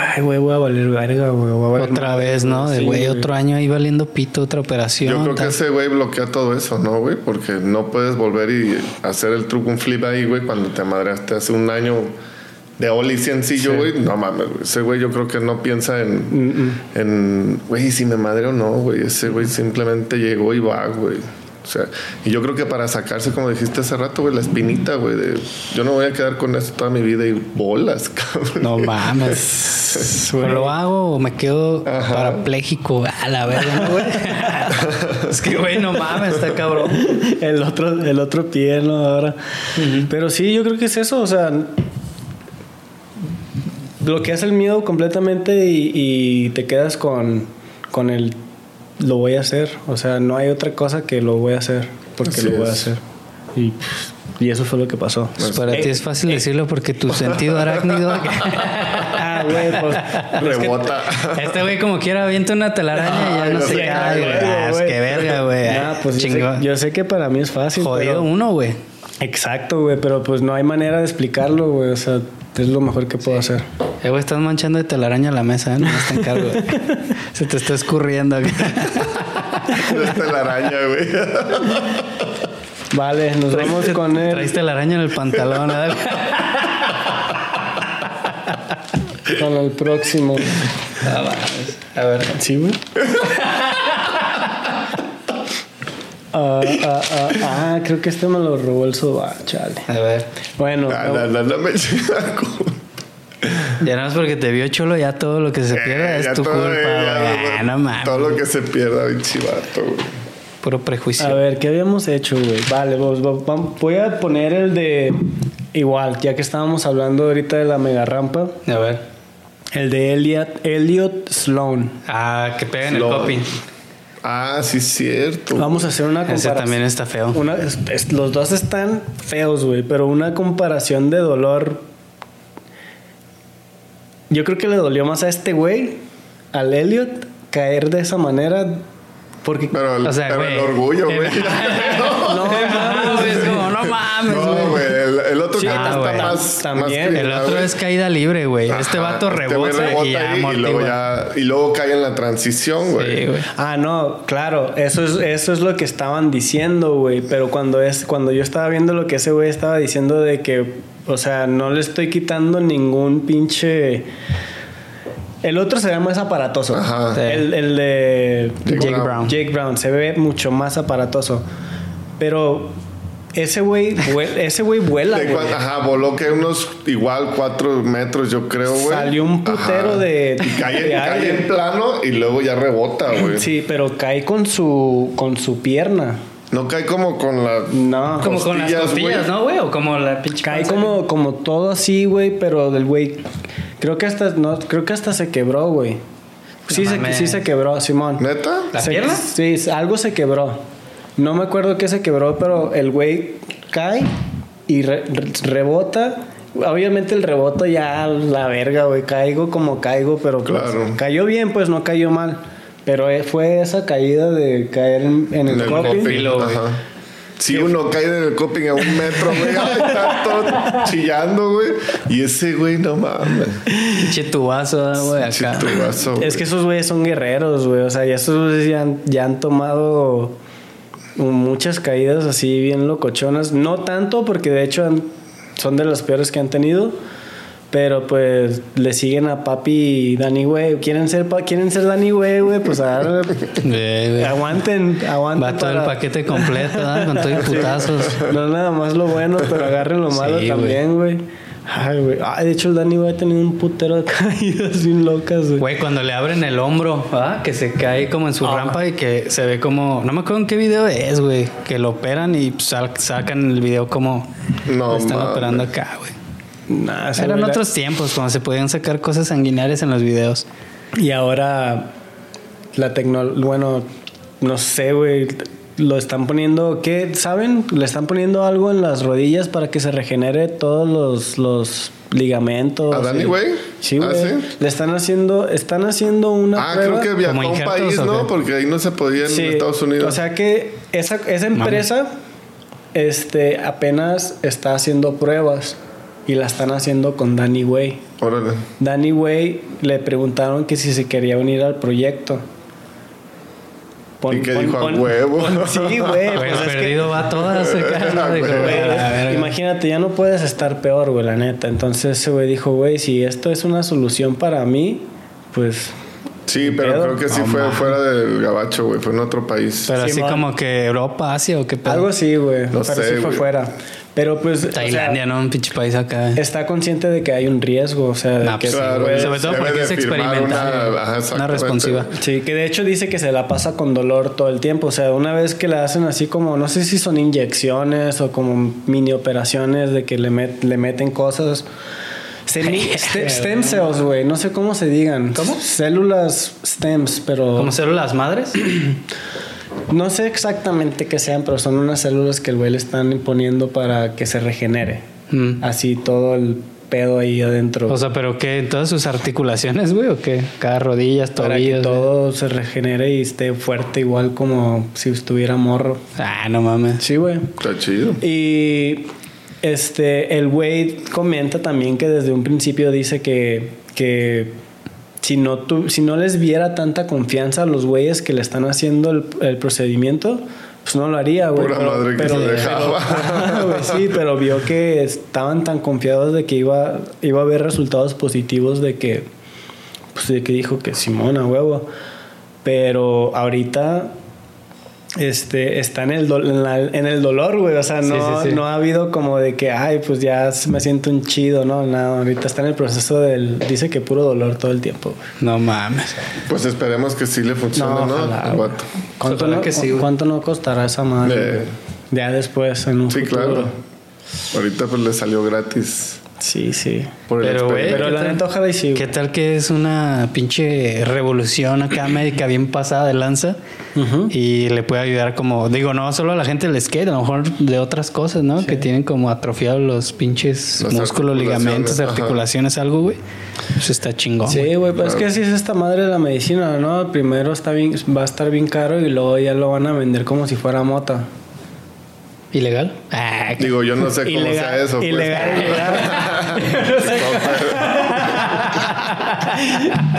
Ay, güey, voy a valer verga, güey. voy a valer Otra madre", vez, ¿no? De Sí, güey, otro año ahí valiendo pito, otra operación. Yo creo que ese güey bloquea todo eso, ¿no, güey? Porque no puedes volver y hacer el truco, un flip ahí, güey, cuando te madreaste hace un año de Oli sencillo, güey. No mames, güey. Ese güey yo creo que no piensa en, en güey, si me madreo o no, güey. Ese güey simplemente llegó y va, güey. O sea, y yo creo que para sacarse, como dijiste hace rato, güey, la espinita, güey, de yo no voy a quedar con esto toda mi vida y bolas, cabrón. No mames. ¿O lo hago o me quedo parapléjico? A la verga, ¿no, güey. es que, güey, no mames, está cabrón. el otro, el otro pie, ¿no? Ahora. Pero sí, yo creo que es eso, o sea, bloqueas el miedo completamente y, y te quedas con, con el lo voy a hacer. O sea, no hay otra cosa que lo voy a hacer porque Así lo voy a hacer. Y, y eso fue lo que pasó. Pues para Eh, ti es fácil decirlo porque tu sentido arácnido. Ah, güey, pues. Rebota. Este güey, como quiera, avienta una telaraña y ya no sé, cae, güey. güey, Ah, es que verga, güey. Nah, pues yo sé, Chingón. yo sé que para mí es fácil. Jodido pero- uno, güey. Exacto, güey, pero pues no hay manera de explicarlo, güey. O sea, es lo mejor que puedo hacer. Eh, güey, estás manchando de telaraña la mesa, ¿eh? No te encargo. Se te está escurriendo. acá. Esta la araña, güey. Vale, nos vamos con él. Traes telaraña en el pantalón, ¿eh? Con el próximo. Ah, mames. A ver. Sí, güey. Ah, ah, ah, ah, creo que este me lo robó el soba, chale. A ver. Bueno, Ah, no, no, no me Ya no es porque te vio cholo, ya todo lo que se pierda Eh, es ya tu culpa, eh, ya, güey. no mames. Todo lo que se pierda, pinche vato, güey. Puro prejuicio. a ver, ¿qué habíamos hecho, güey? Vale, vos- vos- vam- voy a poner el de. Igual, ya que estábamos hablando ahorita de la mega rampa, A ver. el de Elliot, Elliot Sloan. Ah, que peguen el Slow. coping. Ah, sí, es cierto. Vamos a hacer una Ese comparación. también está feo. Una- es- es- los dos están feos, güey, pero una comparación de dolor. Yo creo que le dolió más a este güey, al Elliot, caer de esa manera. Porque. Pero, el, O sea, pero güey. el orgullo, güey. no, mames, es como, no mames, No, güey. güey. El, otro Sí, ah, está güey. más. También. más El otro es caída libre, güey. Este vato este rebota, y ya ahí, y luego ya y luego cae en la transición, güey. Sí, güey. Ah, no, claro, eso es, eso es lo que estaban diciendo, güey. Pero cuando es, cuando yo estaba viendo lo que ese güey estaba diciendo de que, o sea, no le estoy quitando ningún pinche. El otro se ve más aparatoso. Ajá. Sí. El, el de Jake Brown. Jake Brown se ve mucho más aparatoso. Pero ese güey, ese güey vuela, De güey. ajá, voló que unos igual cuatro metros, yo creo, güey. Salió un putero Ajá. de- Y cae, de cae aire. en plano y luego ya rebota, güey. Sí, pero cae con su, con su pierna. No cae como con la. No. Como con las Costillas. ¿no, güey? O como la pinche. Cae como, como todo así, güey, pero del güey. Creo que hasta no, creo que hasta se quebró, güey. Sí, No se, sí se quebró, Simón. ¿Neta? ¿La Se- pierna? Sí, algo se quebró. No me acuerdo qué se quebró, pero el güey cae y re- re- rebota. Obviamente el reboto ya la verga, güey. Caigo como caigo, pero pues, Claro. cayó bien, pues no cayó mal. Pero eh, fue esa caída de caer en, en el, coping. Si uno cae en el coping a un metro, güey, está todo chillando, güey. Y ese güey, no mames. Pinche tubazo, ¿eh, güey, acá. Chitubazo, güey. Es que esos güeyes son guerreros, güey. O sea, ya esos güeyes ya han, ya han tomado muchas caídas así bien locochonas. No tanto, porque de hecho han- son de las peores que han tenido. Pero pues le siguen a papi y Danny Way. ¿Quieren ser, pa- quieren ser Danny Way, güey? Pues ve. aguanten, aguanten. Va todo el paquete completo, ¿no? Con todo y putazos. No es nada más lo bueno, pero agarren lo malo Sí, güey. también, güey. Ay, güey. Ay, de hecho, el Danny Way ha tenido un putero de caídas bien locas, güey. Güey, cuando le abren el hombro, ¿ah? que se cae como en su Ah. rampa y que se ve como. No me acuerdo en qué video es, güey. Que lo operan y sal- sacan el video como. No, lo están operando acá, güey. Nah, Eran güey otros tiempos cuando se podían sacar cosas sanguinarias en los videos. Y ahora la tecnología, bueno, no sé, güey, lo están poniendo, ¿qué? ¿Saben? Le están poniendo algo en las rodillas para que se regenere todos los, los ligamentos. ¿A Danny, y- güey? Sí, ¿Ah, güey. sí? Le están haciendo, están haciendo una Ah, prueba. creo que viajó ¿Como a un país, ¿no? Porque ahí no se podía en Sí, Estados Unidos. O sea que esa, esa empresa este, apenas está haciendo pruebas y la están haciendo con Danny Way. Órale. Danny Way le preguntaron que si se quería unir al proyecto. Pon- ¿Y qué pon- dijo? ¿A pon- huevo? pon- sí, güey. Pues pues es que- perdido va todas "A la verga". Imagínate, ya no puedes estar peor, güey, la neta. Entonces ese güey dijo, güey, si esto es una solución para mí, pues Sí, pero pedo? creo que sí No fue mames. fuera del gabacho, güey. Fue en otro país. Pero así Simón. como que Europa, Asia o qué pedo. algo así, güey. No pero sé, sí fue güey. fuera. Pero pues... o sea, Tailandia, ¿no? Un pinche país acá. está consciente de que hay un riesgo, o sea, de No, que pues, sí, Claro, güey. sobre todo porque es experimental. Una, ajá, Una exactamente. responsiva. Sí, que de hecho dice que se la pasa con dolor todo el tiempo. O sea, una vez que le hacen así como, no sé si son inyecciones o como mini operaciones de que le, met- le meten cosas. Semi- ste- stem cells, güey. No sé cómo se digan. ¿Cómo? Células stems, pero... ¿Como células madres? No sé exactamente qué sean, pero son unas células que el güey le están poniendo para que se regenere. Mm. Así todo el pedo ahí adentro. O sea, ¿pero qué? ¿En todas sus articulaciones, güey? ¿O qué? Cada rodillas, para tobillos. que güey? todo se regenere y esté fuerte igual como si estuviera morro. Ah, no mames. Sí, güey. Está chido. Y este, el güey comenta también que desde un principio dice que, que si, no tu- si no les viera tanta confianza a los güeyes que le están haciendo el, el procedimiento, pues no lo haría, güey. Pura madre que se dejaba. pero- sí, pero vio que estaban tan confiados de que iba, iba a haber resultados positivos de que, pues de que dijo que Simón a huevo. Pero ahorita este, está en el, dol- en, la- en el dolor, güey. O sea, no, sí, sí. no ha habido como de que, ay, pues ya me siento un chido, ¿no? Nada, ahorita está en el proceso del... Dice que puro dolor todo el tiempo, güey. No mames. Pues esperemos que sí le funcione, ¿no? ojalá. ¿Cuánto, no, que sí, güey. ¿Cuánto no costará esa madre? Güey? Ya después, en un Sí, futuro. claro. Ahorita pues le salió gratis Sí, sí. por Pero, güey. Pero ¿qué la neta, ojalá y sí. ¿Qué tal que es una pinche revolución acá médica bien pasada de lanza? Y le puede ayudar como, digo, no solo a la gente del skate, a lo mejor de otras cosas, ¿no? Que tienen como atrofiados los pinches Las músculos, articulaciones, ligamentos, ajá. articulaciones, algo, güey. Pues está chingón. Sí, güey, pues es que así es esta madre de la medicina, ¿no? Primero está bien, va a estar bien caro y luego ya lo van a vender como si fuera mota. ¿Ilegal? Ah, Digo, yo no sé cómo sea eso. pues. ilegal, ilegal.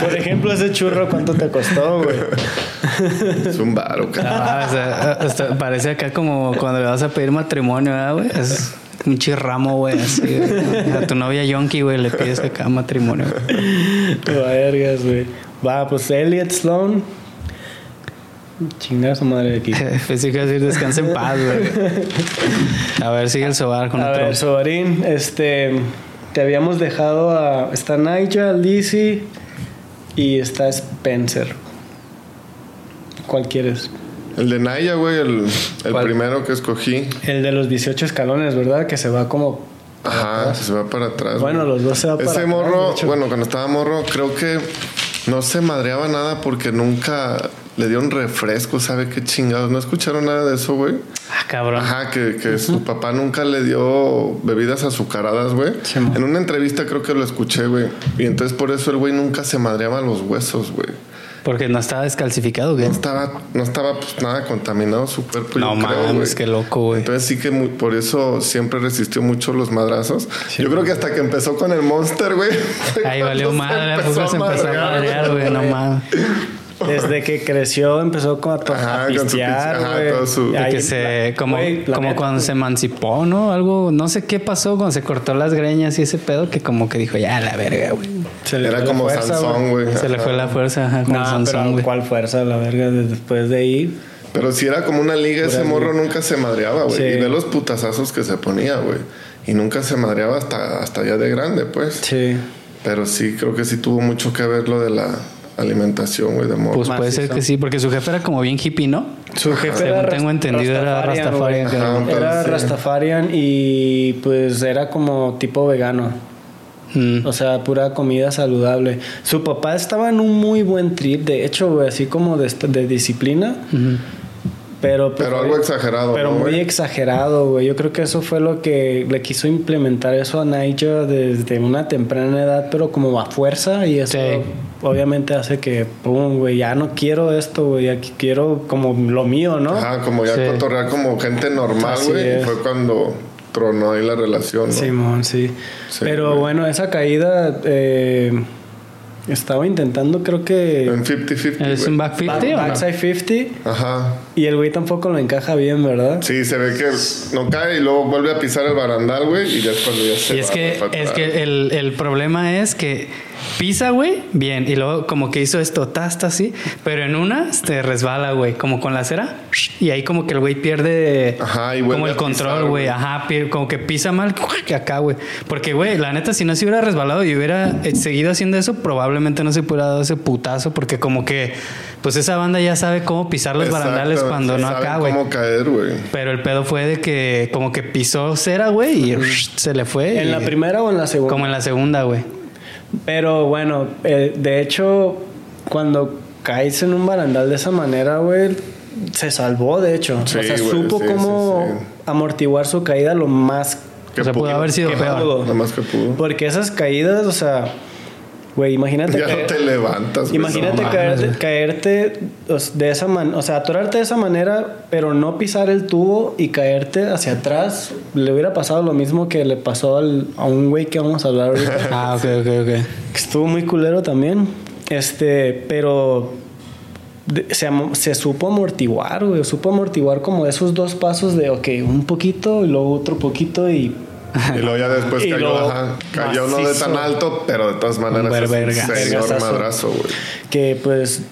Por ejemplo, ese churro, ¿cuánto te costó, güey? Es un. Ah, o sea, hasta parece acá como cuando le vas a pedir matrimonio, ¿verdad, güey? Es un chirramo, güey, así. güey. A tu novia Yonki, güey, le pides acá matrimonio. Vergas, güey. Va, pues Elliot Sloan. Chingar su madre de aquí. Sí que decir descansa en paz, güey. A ver, sigue el sobar con A otro. ver, Sobarín, este. Te habíamos dejado a. Está Nigel, Lizzie y está Spencer. ¿Cuál quieres? El de Naya, güey, el, el primero que escogí. El de los 18 escalones, ¿verdad? Que se va como. Ajá, se va para atrás. Bueno, güey. los dos se va para Ese atrás, morro, bueno, cuando estaba morro, creo que no se madreaba nada porque nunca le dieron refresco, ¿sabe qué chingados? ¿No escucharon nada de eso, güey? Ah, cabrón. Ajá, que, que su papá nunca le dio bebidas azucaradas, güey. Sí, en una entrevista creo que lo escuché, güey. Y entonces por eso el güey nunca se madreaba los huesos, güey. Porque no estaba descalcificado, güey. No estaba, no estaba pues, nada contaminado su cuerpo, No yo creo, mames, qué loco, güey. Entonces sí que muy- por eso siempre resistió mucho los madrazos. Yo creo que hasta que empezó con el Monster, güey. Ahí valió madre, poco se empezó a madrear, güey, no mames. Desde que creció empezó como a, Ajá, a con su ajá, todo De que se, como, la como cuando se emancipó, ¿no? Algo, no sé qué pasó cuando se cortó las greñas y ese pedo que como que dijo, ya, la verga, güey. Se le Era fue la como fuerza, Sansón, güey. Se le fue la fuerza, ajá, como No, Sansón, pero. ¿cuál fuerza? La verga, después de ahí. Pero si era como una liga, ese morro nunca se madreaba, güey. Sí. Y ve los putazazos que se ponía, güey. Y nunca se madreaba hasta, hasta ya de grande, pues. Sí. Pero sí, creo que sí tuvo mucho que ver lo de la alimentación, güey, de morro. Pues puede ser que sí, porque su jefe era como bien hippie, ¿no? Su jefe Según era tengo entendido, era Rastafarian, güey. Ajá, Era sí. Rastafarian y pues era como tipo vegano. Mm. O sea, pura comida saludable. Su papá estaba en un muy buen trip, de hecho, güey, así como de, de disciplina. Pero, pues, Pero algo exagerado, Pero ¿no, muy güey? exagerado, güey. Yo creo que eso fue lo que le quiso implementar eso a Nigel desde una temprana edad, pero como a fuerza. Y eso Sí. Obviamente hace que, pum, güey, ya no quiero esto, güey. Ya quiero como lo mío, ¿no? Ajá, como ya Sí. cotorrear como gente normal, Así güey. es. Fue cuando tronó ahí la relación, ¿no? Simón, sí. Sí, pero güey. bueno, esa caída eh, estaba intentando, creo que. En 50-50. ¿Es un back 50 back- o no? backside 50 Ajá. y el güey tampoco lo encaja bien, ¿verdad? Sí, se ve que no cae y luego vuelve a pisar el barandal, güey, y ya es cuando ya se Y es va, que, güey, para es que el, el problema es que pisa, güey, bien, y luego como que hizo esto, tasta así, pero en una se resbala, güey, como con la cera, y ahí como que el güey pierde Ajá, y como el control, güey, ajá, como que pisa mal acá, güey. Porque, güey, la neta, si no se hubiera resbalado y hubiera eh, seguido haciendo eso, probablemente no se hubiera dado ese putazo, porque como que, pues esa banda ya sabe cómo pisar los Exacto, barandales cuando sí no acá, güey. cómo caer, güey. Pero el pedo fue de que como que pisó cera, güey, y se le fue. ¿En y- la primera o en la segunda? como en la segunda, güey. Pero bueno, eh, de hecho, cuando caes en un barandal de esa manera, güey, se salvó, de hecho. Sí, o sea, güey, supo sí, cómo sí, sí. amortiguar su caída lo más... Que o sea, pudo haber sido peor. Nada más que pudo. Porque esas caídas, o sea, güey, imagínate... Ya no te levantas. Imagínate no caerte, caerte de esa manera, o sea, atorarte de esa manera, pero no pisar el tubo y caerte hacia atrás. Le hubiera pasado lo mismo que le pasó al- a un güey que vamos a hablar ahorita. Ah, ok, ok, ok. que estuvo muy culero también. Este, pero se, se supo amortiguar, güey. Supo amortiguar como esos dos pasos de, ok, un poquito y luego otro poquito y. Y luego ya después cayó, luego ajá, cayó no de tan alto, pero de todas maneras es un verga. señor madrazo, güey. Que pues.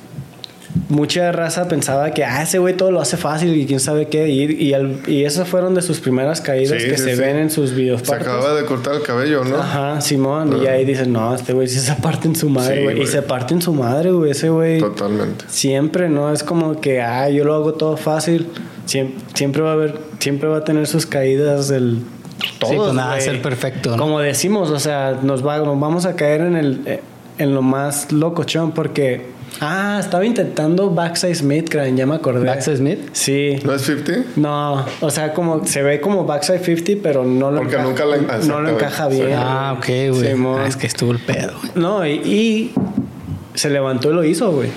Mucha raza pensaba que, ah, ese güey todo lo hace fácil y quién sabe qué. Y, y, al- y esas fueron de sus primeras caídas Sí, que sí, se sí. ven en sus videos. Se acaba de cortar el cabello, ¿no? Ajá, Simón. Y ahí dicen, no, este güey sí se parte en su madre, güey. y se parte en su madre, güey. Ese güey. Totalmente. Siempre, ¿no? Es como que, ah, yo lo hago todo fácil. Siempre, siempre va a haber, siempre va a tener sus caídas del... Sí, pues nada, güey. ser perfecto, ¿no? Como decimos, o sea, nos, va, nos vamos a caer en el eh, en lo más locochón porque... Ah, estaba intentando Backside Smith, creen, ya me acordé. Backside Smith. Sí. ¿No es 50? No, o sea, como se ve como Backside 50, pero no lo, Porque encaja, nunca no lo encaja bien. Ah, ok, güey. Ah, es que estuvo el pedo, güey. No, y, y se levantó y lo hizo, güey.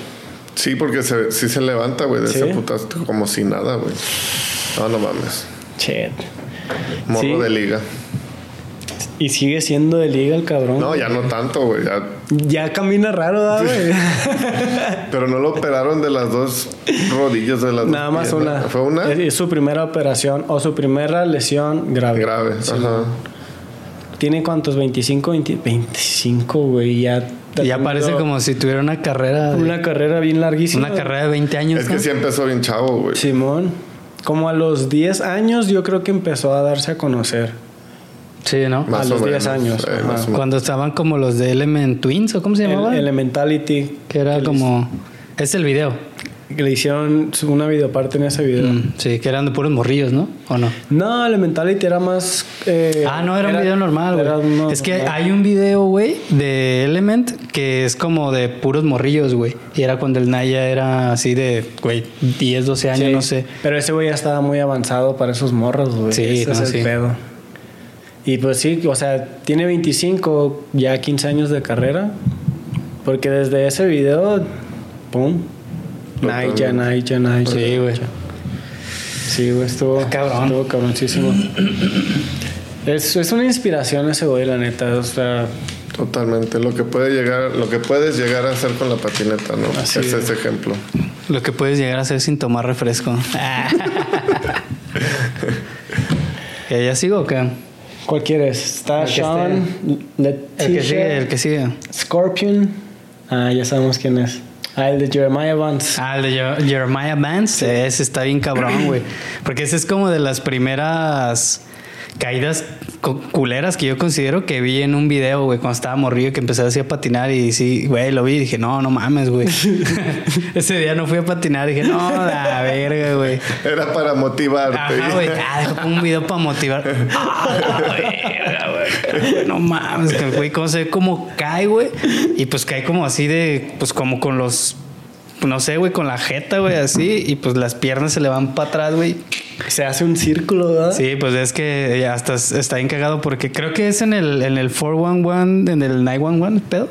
Sí, porque se, sí se levanta, güey, de Sí. ese putazo como si nada, güey. No, no mames. Shit. Morro Sí. de liga. Y sigue siendo de liga el cabrón. No, ya no tanto, güey. Ya. Ya camina raro, ¿verdad, güey. Pero no lo operaron de las dos rodillas de las Nada dos más piernas. una. ¿Fue una? Es, es su primera operación o su primera lesión grave. Grave. Sí. Ajá. ¿Tiene cuántos? 25, 20 25, güey. Ya, Ya parece como si tuviera una carrera. de- Una carrera bien larguísima. una carrera de 20 años. Es que ¿no? sí empezó bien chavo, güey. Simón. Como a los 10 años yo creo que empezó a darse a conocer. Sí, ¿no? Más a los 10 menos, años, eh, más. Cuando estaban como los de Element Twins o cómo se El, llamaba. Elementality. que era que como. Es el video. Que le hicieron una videoparte en ese video. Mm, sí, que eran de puros morrillos, ¿no? ¿O no? No, Elementality era más. eh, Ah, no, era, un video normal, güey. Es que hay un video, güey, de Element que es como de puros morrillos, güey. Y era cuando el Naya era así de, güey, 10, 12 años, Sí, no sé. Pero ese güey ya estaba muy avanzado para esos morros, güey. Sí, Ese no, es el sí. pedo. Y pues sí, o sea, tiene 25, ya 15 años de carrera. Porque desde ese video, pum. Naya, Naya, Naya. Sí, güey. Sí, güey, estuvo. Cabrón. Estuvo cabroncísimo. es, es una inspiración ese güey, la neta. O sea, Totalmente. Lo que puede llegar, lo que puedes llegar a hacer con la patineta, ¿no? Así es es. ese ejemplo. Lo que puedes llegar a hacer sin tomar refresco. ¿Que ¿Ya sigo o qué? ¿cuál quieres? Está El que Sean, El que sigue, el que sigue. Scorpion. Ah, ya sabemos quién es. Ah, el de Jeremiah Vance. Ah, el de Jer- Jeremiah Vance, ese está bien cabrón, güey. Porque ese es como de las primeras caídas culeras que yo considero que vi en un video, güey, cuando estaba morrido que empecé así a patinar y sí, güey, lo vi y dije, no, no mames, güey. ese día no fui a patinar y dije, no, la verga, güey. Era para motivarte. Ajá, güey, ah, pongo un video para motivar. Ah. No mames, que el güey, cómo se ve cómo cae, güey. Y pues cae como así de, pues como con los no sé, güey, con la jeta, güey, así, y pues las piernas se le van para atrás, güey. Se hace un círculo, ¿verdad? Sí, pues es que ya hasta está bien cagado porque creo que es en el, en el 411, en el 911, pedo,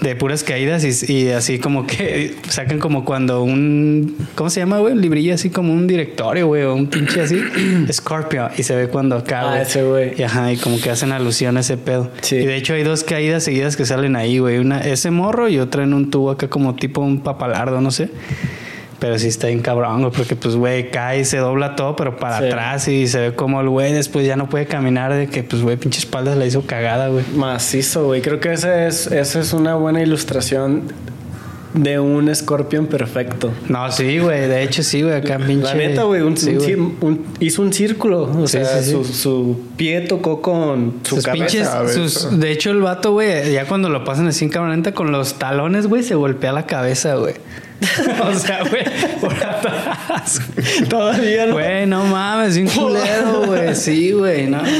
de puras caídas y, y así como que sacan como cuando un, ¿cómo se llama, güey? Un librillo así como un directorio, güey, o un pinche así, Scorpio, y se ve cuando acaba. Ah, ese güey. Y ajá, y como que hacen alusión a ese pedo. Sí. Y de hecho hay dos caídas seguidas que salen ahí, güey. Una, ese morro y otra en un tubo acá como tipo un papalardo, no sé. Pero sí está bien cabrón, güey, porque pues, güey, cae y se dobla todo, pero para Sí. atrás y se ve como el güey después ya no puede caminar de que, pues, güey, pinche espalda se la hizo cagada, güey. Macizo, güey. Creo que esa es, esa es una buena ilustración de un Scorpion perfecto. No, sí, güey, de hecho sí, güey, acá pinche... La neta, güey, un, sí, un güey. cir- un- hizo un círculo. O Sí, sea, sí. Su, su pie tocó con su Sus cabeza. pinches, sus, de hecho el vato, güey, ya cuando lo pasan así en cámara lenta con los talones, güey, se golpea la cabeza, güey. o sea, güey, por atrás. Todavía no. Güey, no mames, un culero, güey. Sí, güey, no.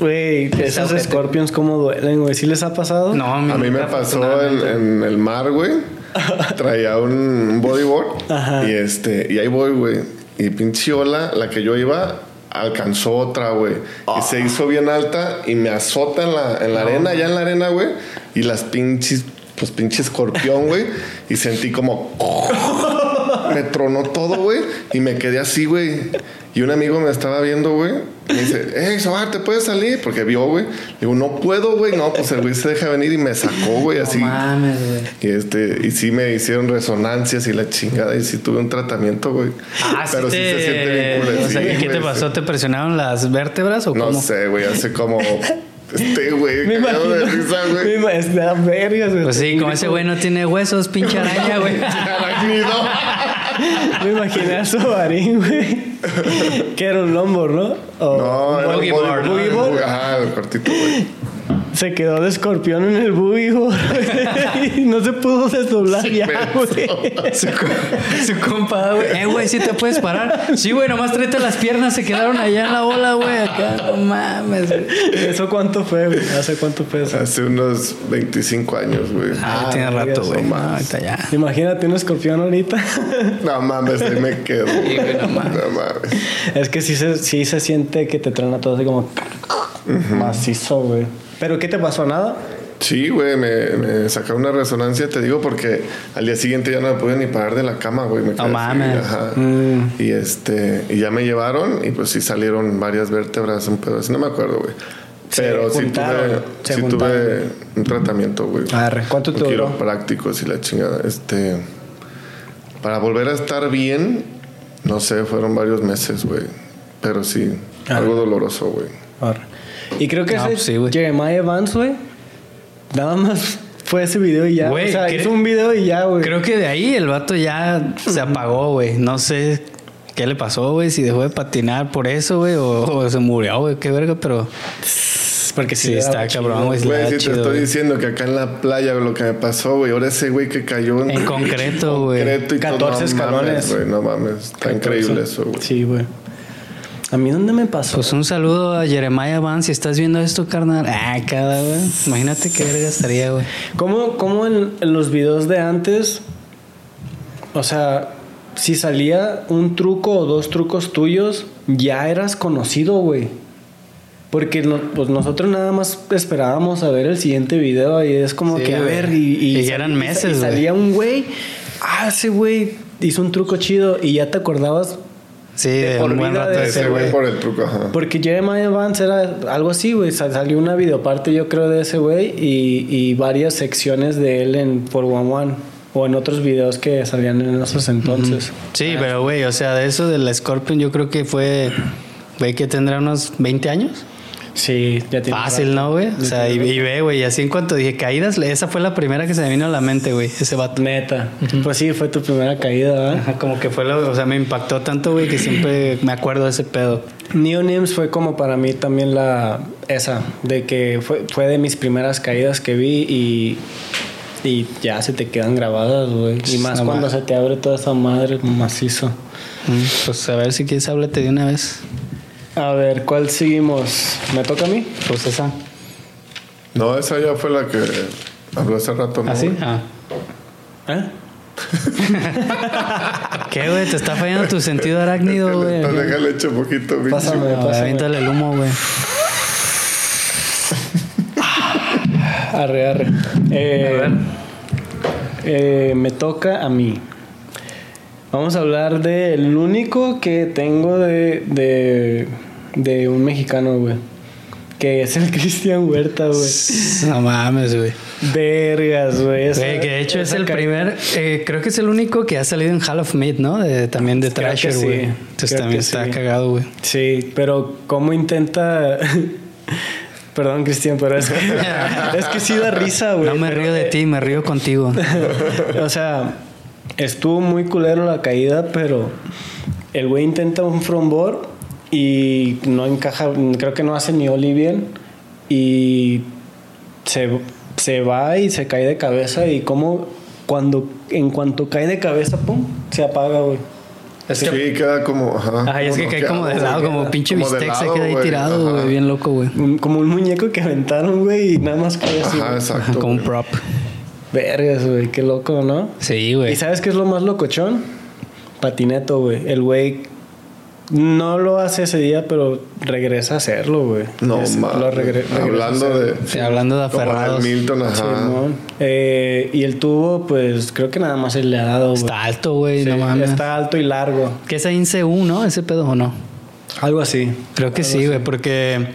Güey, esos. Scorpions cómo duelen, güey. ¿Sí les ha pasado? No, A mí me nunca, pasó en, el mar, güey. Traía un bodyboard. Ajá. Y este, y ahí voy, güey. Y pinche ola, la que yo iba, alcanzó otra, güey. Y se hizo bien alta y me azota en la, en la arena, allá en la arena, güey. Y las pinches, pues pinche escorpión, güey. Y sentí como. me tronó todo, güey. Y me quedé así, güey. Y un amigo me estaba viendo, güey. y Me dice, hey, Sobar, ¿te puedes salir? Porque vio, güey. Digo, no puedo, güey. No, pues el güey se deja venir y me sacó, güey, así. No mames, güey. Y este, y sí me hicieron resonancias y la chingada, y sí tuve un tratamiento, güey. Ah, sí Pero sí te- se siente bien culero. O sea, Sí, ¿qué güey, te pasó? ¿Te presionaron las vértebras o sí. No cómo? sé, güey, hace como. Este, güey, Me cagado imagino. de risa, Me güey. ima- es de vergas, güey. Pues sí, como ese güey no tiene huesos, pinche araña, güey. Arácnido. Me imaginé a Sobarín, güey. que era un lombo, ¿no? O No, era un boogie board. Ajá, el cortito, güey. Se quedó de escorpión en el board, güey. y no se pudo desdoblar ya, güey. Su, su compa, güey. Eh, güey, ¿sí te puedes parar? Sí, güey, nomás tráete las piernas, se quedaron allá en la bola, güey. Acá, no mames, güey. ¿Eso cuánto fue, güey? ¿Hace cuánto fue eso? Hace unos 25 años, güey. Ah, Ah, tiene rato, güey. no ahorita ya. Imagínate un escorpión ahorita. No mames, ahí me quedo. Sí, güey, no mames. No mames. es que sí se, sí se siente que te truena todo así como macizo, güey. ¿Pero qué te pasó? ¿Nada? Sí, güey, me, me sacaron una resonancia, te digo, porque al día siguiente ya no me pude ni parar de la cama, güey. Me quedé así, mames. ajá. Mm. Y este, y ya me llevaron y pues sí salieron varias vértebras, un pedo así, no me acuerdo, güey. Pero sí juntaron, tuve, sí tuve un tratamiento, güey. ¿cuánto te duró? quiroprácticos y la chingada. Este, para volver a estar bien, no sé, fueron varios meses, güey. Pero sí, Arre. algo doloroso, güey. Y creo que No, ese pues sí, güey. Jeremiah Evans, güey. Nada más fue ese video y ya. Güey, o sea, cre- hizo un video y ya, güey. Creo que de ahí el vato ya se apagó, güey. No sé qué le pasó, güey. Si dejó de patinar por eso, güey. O, o se murió, güey. Qué verga, pero Porque sí, le está cabrón, güey. sí Güey, sí te chido, estoy güey. diciendo que acá en la playa lo que me pasó, güey. Ahora ese güey que cayó en, En concreto, güey. concreto y todo, 14 no escalones. güey, no mames. Está increíble eso, güey. Sí, güey. ¿A mí dónde me pasó? Pues un saludo a Jeremiah Van. Si estás viendo esto, carnal. Ah, cada, güey. Imagínate qué verga estaría, güey. ¿Cómo, cómo en, en los videos de antes, o sea, si salía un truco o dos trucos tuyos, ya eras conocido, güey? Porque no- pues nosotros nada más esperábamos a ver el siguiente video y es como Sí, que, a güey. ver, y, Y sal- eran y meses, güey. salía un güey, ah, ese güey hizo un truco chido y ya te acordabas Sí, De de por un buen vida rato de ese, güey por el truco, ajá. Porque Jeremiah Vance era algo así, güey. Sal- Salió una videoparte, yo creo, de ese güey y, y varias secciones de él en 411 o en otros videos que salían en esos entonces. Sí, pero, güey, o sea, de eso del Scorpion, yo creo que fue. Güey, que tendrá unos 20 años. Sí, ya tiene. Fácil, rato. ¿no, güey? O sea, y, y ve, güey, así en cuanto dije caídas, esa fue la primera que se me vino a la mente, güey, ese vato. Neta. Pues sí, fue tu primera caída, ¿verdad? Ajá, como que fue lo, o sea, me impactó tanto, güey, que siempre me acuerdo de ese pedo. Neo Nims fue como para mí también la. Esa, de que fue, fue de mis primeras caídas que vi y. Y ya se te quedan grabadas, güey. Y más No cuando se te abre toda esa madre macizo. Mm, Pues a ver si quieres háblate de una vez. A ver, ¿cuál seguimos? ¿Me toca a mí? Pues esa. No, esa ya fue la que habló hace rato, ¿no? ¿Ah, sí? Ah. ¿Eh? ¿Qué, güey? Te está fallando tu sentido arácnido, güey. Entonces déjale poquito, pinche. Pásame. No, aviéntale el humo, güey. Arre, arre. Eh, eh, me toca a mí. Vamos a hablar del único que tengo de, de, de un mexicano, güey. Que es el Cristian Huerta, güey. No mames, güey. Vergas, güey. Güey, que de hecho es el primer, eh, creo que es el único que ha salido en Hall of Made, ¿no? De- también de Thrasher, sí, güey. Entonces creo también está sí. cagado, güey. Sí, pero cómo intenta... Perdón, Cristian, pero es que, es que sí da risa, güey. No me pero- río de ti, me río contigo. o sea, estuvo muy culero la caída, pero el güey intenta un frombor y no encaja, creo que no hace ni Oli bien y se, se va y se cae de cabeza y como cuando en cuanto cae de cabeza, pum, se apaga, güey. Es que- Sí, queda como. Ajá, Ay, es que cae como de lado, como pinche Como bistec se queda ahí tirado, güey. Bien loco, güey. como un muñeco que aventaron, güey, y nada más cae así. Ajá, exacto. como un prop. Vergas, güey, qué loco, ¿no? Sí, ¿Y güey. sabes qué es lo más locochón? Patineto, güey. El güey no lo hace ese día, pero regresa a hacerlo, güey. No, Es- mames. lo regre- Hablando de. Sí, hablando de aferrados. Milton, ajá. Simón. Eh, y el tubo, pues creo que nada más se le ha dado, güey. Está alto, güey. Sí, no mames. está alto y largo. ¿Qué es ahí en CU, no? Ese pedo o no? Algo así. Creo que sí, güey, porque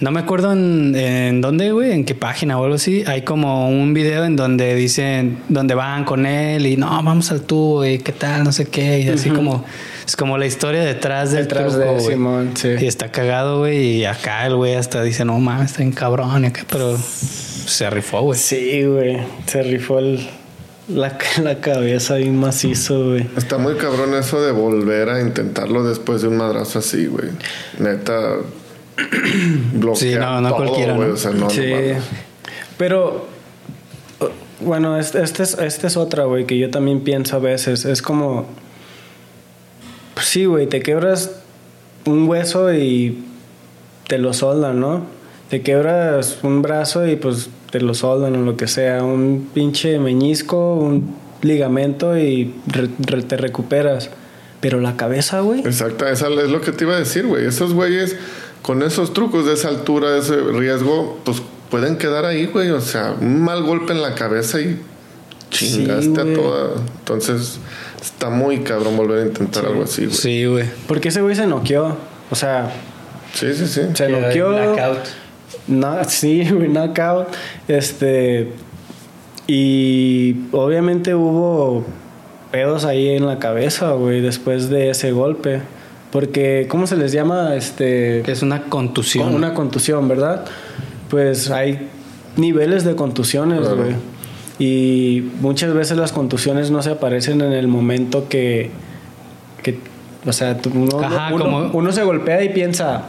no me acuerdo en, en dónde, güey, en qué página o algo así. Hay como un video en donde dicen, donde van con él y no, vamos al tubo y qué tal, no sé qué. Y así como, es como la historia detrás del Detrás truco, de. Simón, sí. Y está cagado, güey, y acá el güey hasta dice, no mames, está bien cabrón y acá, pero se rifó, güey. Sí, güey. Se rifó el, la, la cabeza bien macizo, güey. Está muy cabrón eso de volver a intentarlo después de un madrazo así, güey. Neta. Sí, no, no todo, cualquiera. ¿no? O sea, no, sí. Pero, bueno, este, este es, este es otra, güey, que yo también pienso a veces. Es como, pues sí, güey, te quebras un hueso y te lo soldan, ¿no? Te quebras un brazo y pues te lo soldan o lo que sea. Un pinche meñisco, un ligamento y re- re- te recuperas. Pero la cabeza, güey. Exacto, esa es lo que te iba a decir, güey. Esos güeyes con esos trucos de esa altura, de ese riesgo, pues pueden quedar ahí, güey. O sea, un mal golpe en la cabeza y chingaste Sí, a toda. Entonces, está muy cabrón volver a intentar algo así, güey. Sí, güey. Porque ese güey se noqueó. O sea, Sí, sí, sí. se noqueó. No, sí, güey, knockout. Este. Y obviamente hubo pedos ahí en la cabeza, güey, después de ese golpe. Porque, ¿cómo se les llama? Este. Que es una contusión. Con una contusión, ¿verdad? Pues hay niveles de contusiones, Claro. güey. Y muchas veces las contusiones no se aparecen en el momento que. que o sea, uno, Ajá, uno- como- uno se golpea y piensa.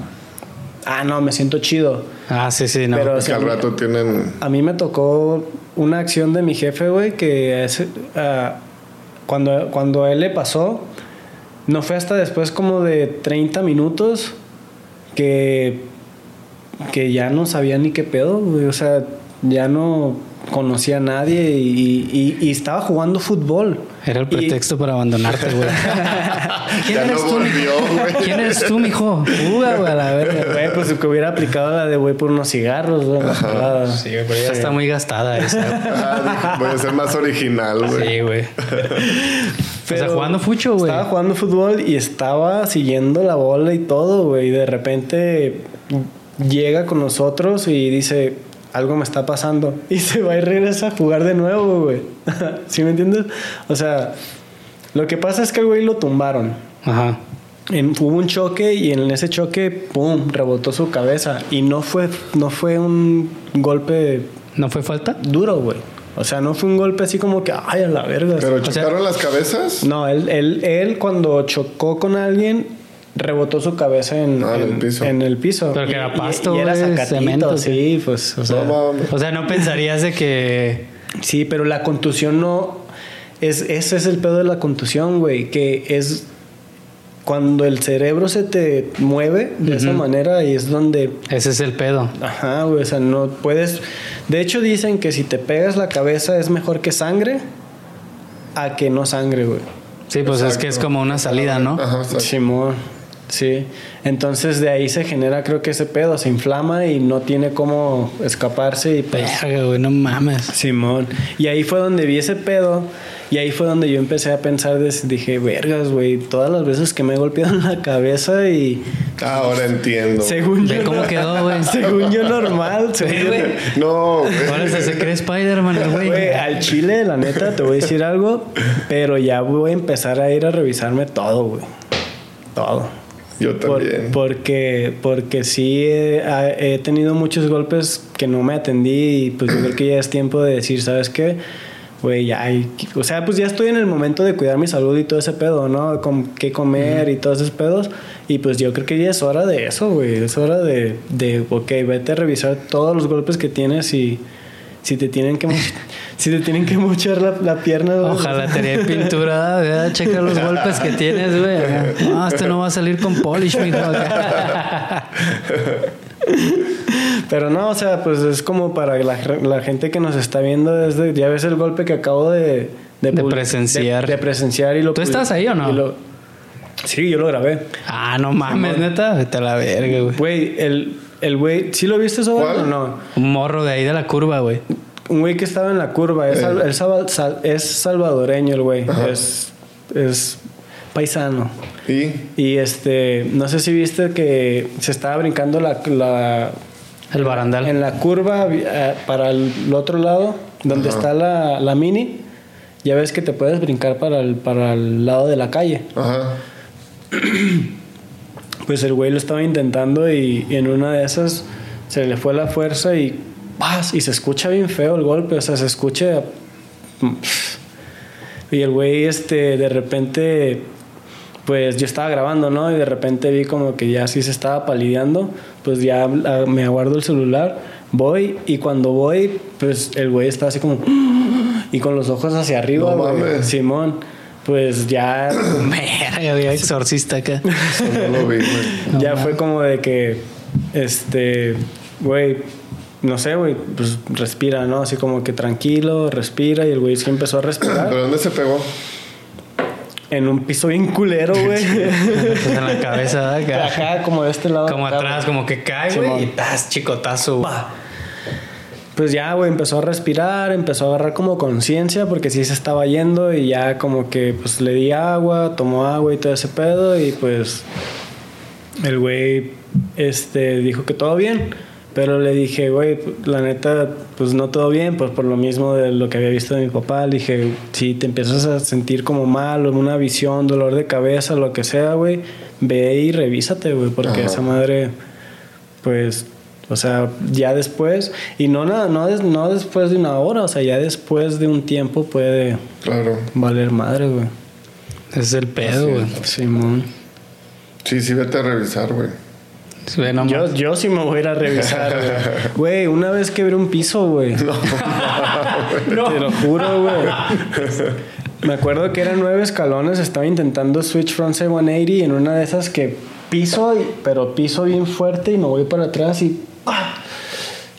Ah, no, me siento chido. Ah, sí, sí, no. Pero- Porque al rato tienen. A mí me tocó una acción de mi jefe, güey, que es, ah, cuando, cuando a él le pasó, no fue hasta después como de 30 minutos que, que ya no sabía ni qué pedo, güey. O sea, ya no conocía a nadie y, y- y estaba jugando fútbol. Era el Y- pretexto para abandonarte, güey. ¿Quién Ya eres no tú, volvió, güey. ¿Quién eres tú, mijo? Uga, güey, a la verga. Güey, pues que hubiera aplicado la de güey por unos cigarros, güey. Sí, güey, pero ya está muy gastada esa. Ah, voy a ser más original, güey. Sí, güey. o sea, jugando fucho, güey. Estaba jugando fútbol y estaba siguiendo la bola y todo, güey. Y de repente llega con nosotros y dice, algo me está pasando. Y se va y regresa a jugar de nuevo, güey. ¿Sí me entiendes? O sea, lo que pasa es que el güey lo tumbaron. Ajá. En- hubo un choque y en ese choque, ¡pum!, rebotó su cabeza. Y no fue, no fue un golpe ¿No fue falta? duro, güey. O sea, no fue un golpe así como que, ay, a la verga. Pero O sea- chocaron las cabezas. No, él, él, él cuando chocó con alguien, rebotó su cabeza en, Ah, en el piso. en el piso. Pero que Y- era y- pasto, Y, era güey, zacatito, cemento, sí, pues, o sea, No. O sea, no pensarías de que. sí, pero la contusión no... Es, ese es el pedo de la contusión, güey, que es... cuando el cerebro se te mueve de esa manera y es donde Ese es el pedo. Ajá, güey, o sea, no puedes... De hecho dicen que si te pegas la cabeza es mejor que sangre a que no sangre, güey. Sí, pues es que es como una salida, ¿no? Ajá. Simón, sí. Entonces de ahí se genera creo que ese pedo, se inflama y no tiene cómo escaparse y pues... Verga, güey, no mames. Simón. Y ahí fue donde vi ese pedo. Y ahí fue donde yo empecé a pensar, dije, vergas, güey, todas las veces que me he golpeado en la cabeza y Ahora entiendo. según yo... cómo quedó, güey. Según yo normal, güey. No, güey. Ahora se, cree Spider-Man, güey. Al chile, la neta, te voy a decir algo, pero ya voy a empezar a ir a revisarme todo, güey. Todo. Yo Por- también. porque, porque sí he, he tenido muchos golpes que no me atendí y pues yo creo que ya es tiempo de decir, ¿sabes qué? Güey, ya hay... O sea, pues ya estoy en el momento de cuidar mi salud y todo ese pedo, ¿no? Con qué comer y todos esos pedos. Y pues yo creo que ya es hora de eso, güey. Es hora de, de, ok, vete a revisar todos los golpes que tienes y si te tienen que... si te tienen que mochar la, la pierna... güey, Ojalá tenía pintura, ¿verdad? Checa los golpes que tienes, güey. No, este no va a salir con polish, mijo. Pero no, o sea, pues es como para la, la gente que nos está viendo desde... Ya ves el golpe que acabo de... De presenciar. De, de presenciar y lo... ¿Tú estás ahí o no? lo- sí, yo lo grabé. Ah, no mames, neta. Vete a la verga, güey. Güey, el... El güey... ¿Sí lo viste eso o no? Un morro de ahí de la curva, güey. Un güey que estaba en la curva. Es, Eh. sal- el salva- sal- es salvadoreño el güey. Es... Es paisano. Y Y este... No sé si viste que se estaba brincando la... la El barandal. En la curva eh, para el, otro lado, donde Ajá. está la, la mini, ya ves que te puedes brincar para el, para el lado de la calle. ajá. Pues el güey lo estaba intentando y, y en una de esas se le fue la fuerza y ¡paz! Y se escucha bien feo el golpe, o sea, se escucha... Y el güey, este, de repente, pues yo estaba grabando, ¿no? Y de repente vi como que ya sí se estaba palideando, pues ya me aguardo el celular, voy y cuando voy, pues el güey está así como... Y con los ojos hacia arriba, No güey. Simón, pues ya... Verga, güey. Exorcista acá. Eso no lo vi, güey. ya fue como de que, este, güey, no sé, güey, pues respira, ¿no? Así como que tranquilo, respira y el güey sí empezó a respirar ¿Pero dónde se pegó? En un piso bien culero, güey. Pues en la cabeza, acá. Como de este lado. Como acá, atrás, como que cae, güey. Y tas, chicotazo. Pues ya, güey, empezó a respirar, empezó a agarrar como conciencia porque sí se estaba yendo y ya como que pues le di agua, tomó agua y todo ese pedo y pues el güey este dijo que todo bien, pero le dije, güey, la neta pues no todo bien, pues por lo mismo de lo que había visto de mi papá, le dije, si te empiezas a sentir como mal, o una visión, dolor de cabeza, lo que sea, güey, ve y revísate, güey, porque Ajá. esa madre pues o sea, ya después, y no nada, no, des- no después de una hora, o sea, ya después de un tiempo puede Claro. valer madre, güey. Ese es el pedo, güey. Simón. Sí, sí, vete a revisar, güey. Yo, yo sí me voy a ir a revisar, güey. Una vez quebré un piso, güey. Te lo juro, güey. Me acuerdo que eran nueve escalones, estaba intentando switch frontside 180 y en una de esas que piso, pero piso bien fuerte y me voy para atrás y.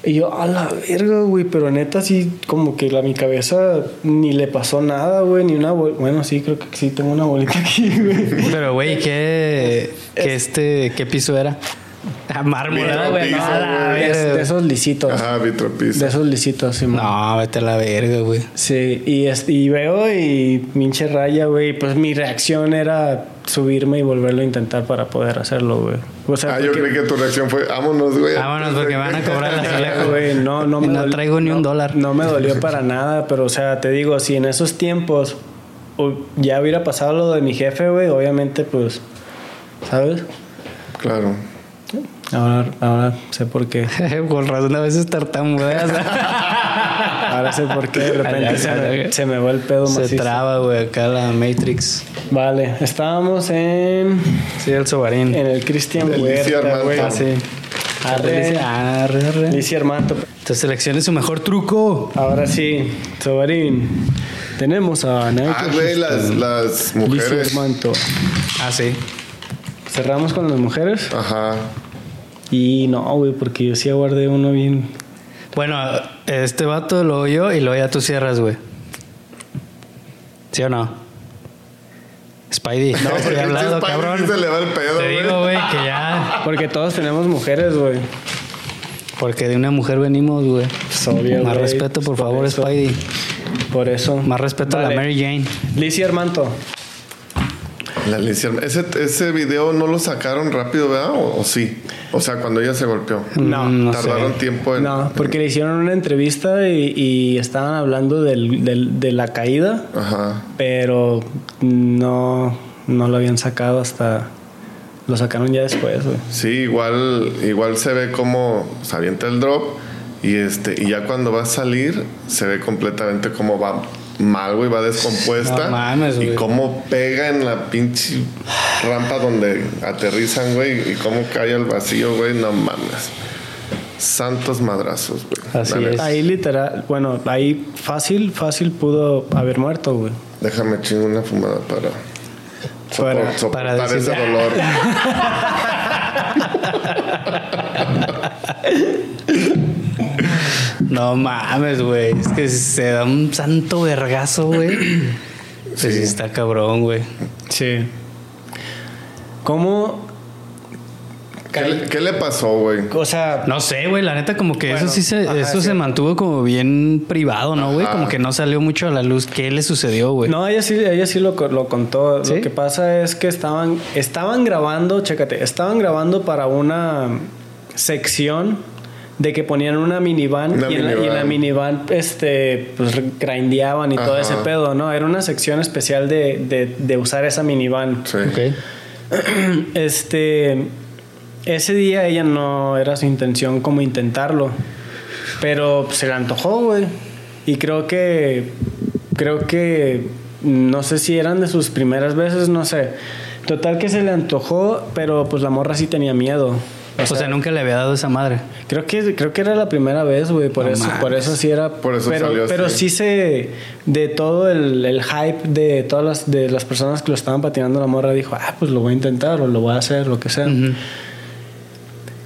Y yo, a la verga, güey, pero neta sí, como que la, mi cabeza ni le pasó nada, güey, ni una bol- Bueno, sí, creo que sí tengo una bolita aquí, güey. Pero, güey, ¿qué, qué, este, ¿qué piso era? Ah, mármol, ¿verdad, güey. No, la güey. De, verga. de esos lisitos. Ajá, De vitropiso. esos lisitos, sí. No, vete a la verga, güey. Sí, y, es- y veo y pinche raya, güey. Pues mi reacción era subirme y volverlo a intentar para poder hacerlo, güey. O sea, Ah, yo porque- creí que tu reacción fue, vámonos, güey. Vámonos porque van a cobrar la Verga, güey, no, no me no dolió- traigo ni un no- dólar. No me dolió para nada, pero o sea, te digo, si en esos tiempos ya hubiera pasado lo de mi jefe, güey, obviamente, pues, ¿sabes? Claro. Ahora, ahora sé por qué. Con razón a veces tartamudeas. Ahora sé por qué de repente se me, se me va el pedo Se macizo. traba, güey, acá la Matrix. Vale, estábamos en, Sí, el sobarín. en el Cristian Delicia Huerta, Armando. güey. Ah, sí. Arre. Arre, arre. Delicia Armando. Entonces seleccione su mejor truco. Ahora sí, Sobarín. Tenemos a Nike Ah, güey, las, las mujeres. Armando. Ah, sí. Cerramos con las mujeres. Ajá. Y no, güey, porque yo sí aguardé uno bien. Bueno, este vato lo oyó y luego ya tú cierras, güey. ¿Sí o no? Spidey. No, Porque he hablado, Spidey cabrón. Se le va el pedo, Te digo, güey, que ya. Porque todos tenemos mujeres, güey. Porque de una mujer venimos, güey. Pues, obvio, Más respeto, por Por favor, eso. Spidey. Por eso. Más respeto a la Mary Jane. Lizzie Armanto. La ese, ese video no lo sacaron rápido, ¿verdad? ¿O, o sí? O sea, cuando ella se golpeó. No, Mm, no sé. Tardaron tiempo en. No, porque le hicieron una entrevista y, y estaban hablando del, del- de la caída, Ajá. pero no, no lo habían sacado hasta... Lo sacaron ya después, güey. Sí, igual, igual se ve como se avienta el drop y este y ya cuando va a salir se ve completamente cómo va mal, güey, va descompuesta No mames, y güey. cómo pega en la pinche rampa donde aterrizan, güey, y cómo cae al vacío, güey, no mames. Santos madrazos, güey. Así es. Ahí literal, bueno, ahí fácil, fácil pudo haber muerto, güey. Déjame chingar una fumada para Para- sopor- para soportar decir- ese dolor. No mames, güey. Es que se da un santo vergazo, güey. Pues sí, Sí. está cabrón, güey. Sí. ¿Cómo? ¿Qué, le- qué le pasó, güey? O sea, No sé, güey, la neta como que Bueno, eso sí se, ajá, eso sí. se mantuvo como bien privado, ¿no, güey? Como que no salió mucho a la luz. ¿Qué le sucedió, güey? No, ella sí, ella sí lo, co- lo contó. ¿Sí? Lo que pasa es que estaban, estaban grabando, chécate, estaban grabando para una sección de que ponían una minivan, Una y, en la, y en la minivan. minivan este, pues grindeaban y todo ese pedo, ¿no? Era una sección especial de, de, de usar esa minivan. Sí. Ok. Este, ese día ella no era su intención como intentarlo, pero se le antojó, güey. Y creo que, creo que, no sé si eran de sus primeras veces, no sé. Total que se le antojó, pero pues la morra sí tenía miedo. O sea, nunca le había dado esa madre. Creo que, creo que era la primera vez, güey. Por No eso, por eso sí era. Por eso pero, salió así. pero sí se. De todo el, el hype de todas las, de las personas que lo estaban patinando, la morra dijo, ah, pues lo voy a intentar, o lo voy a hacer, lo que sea.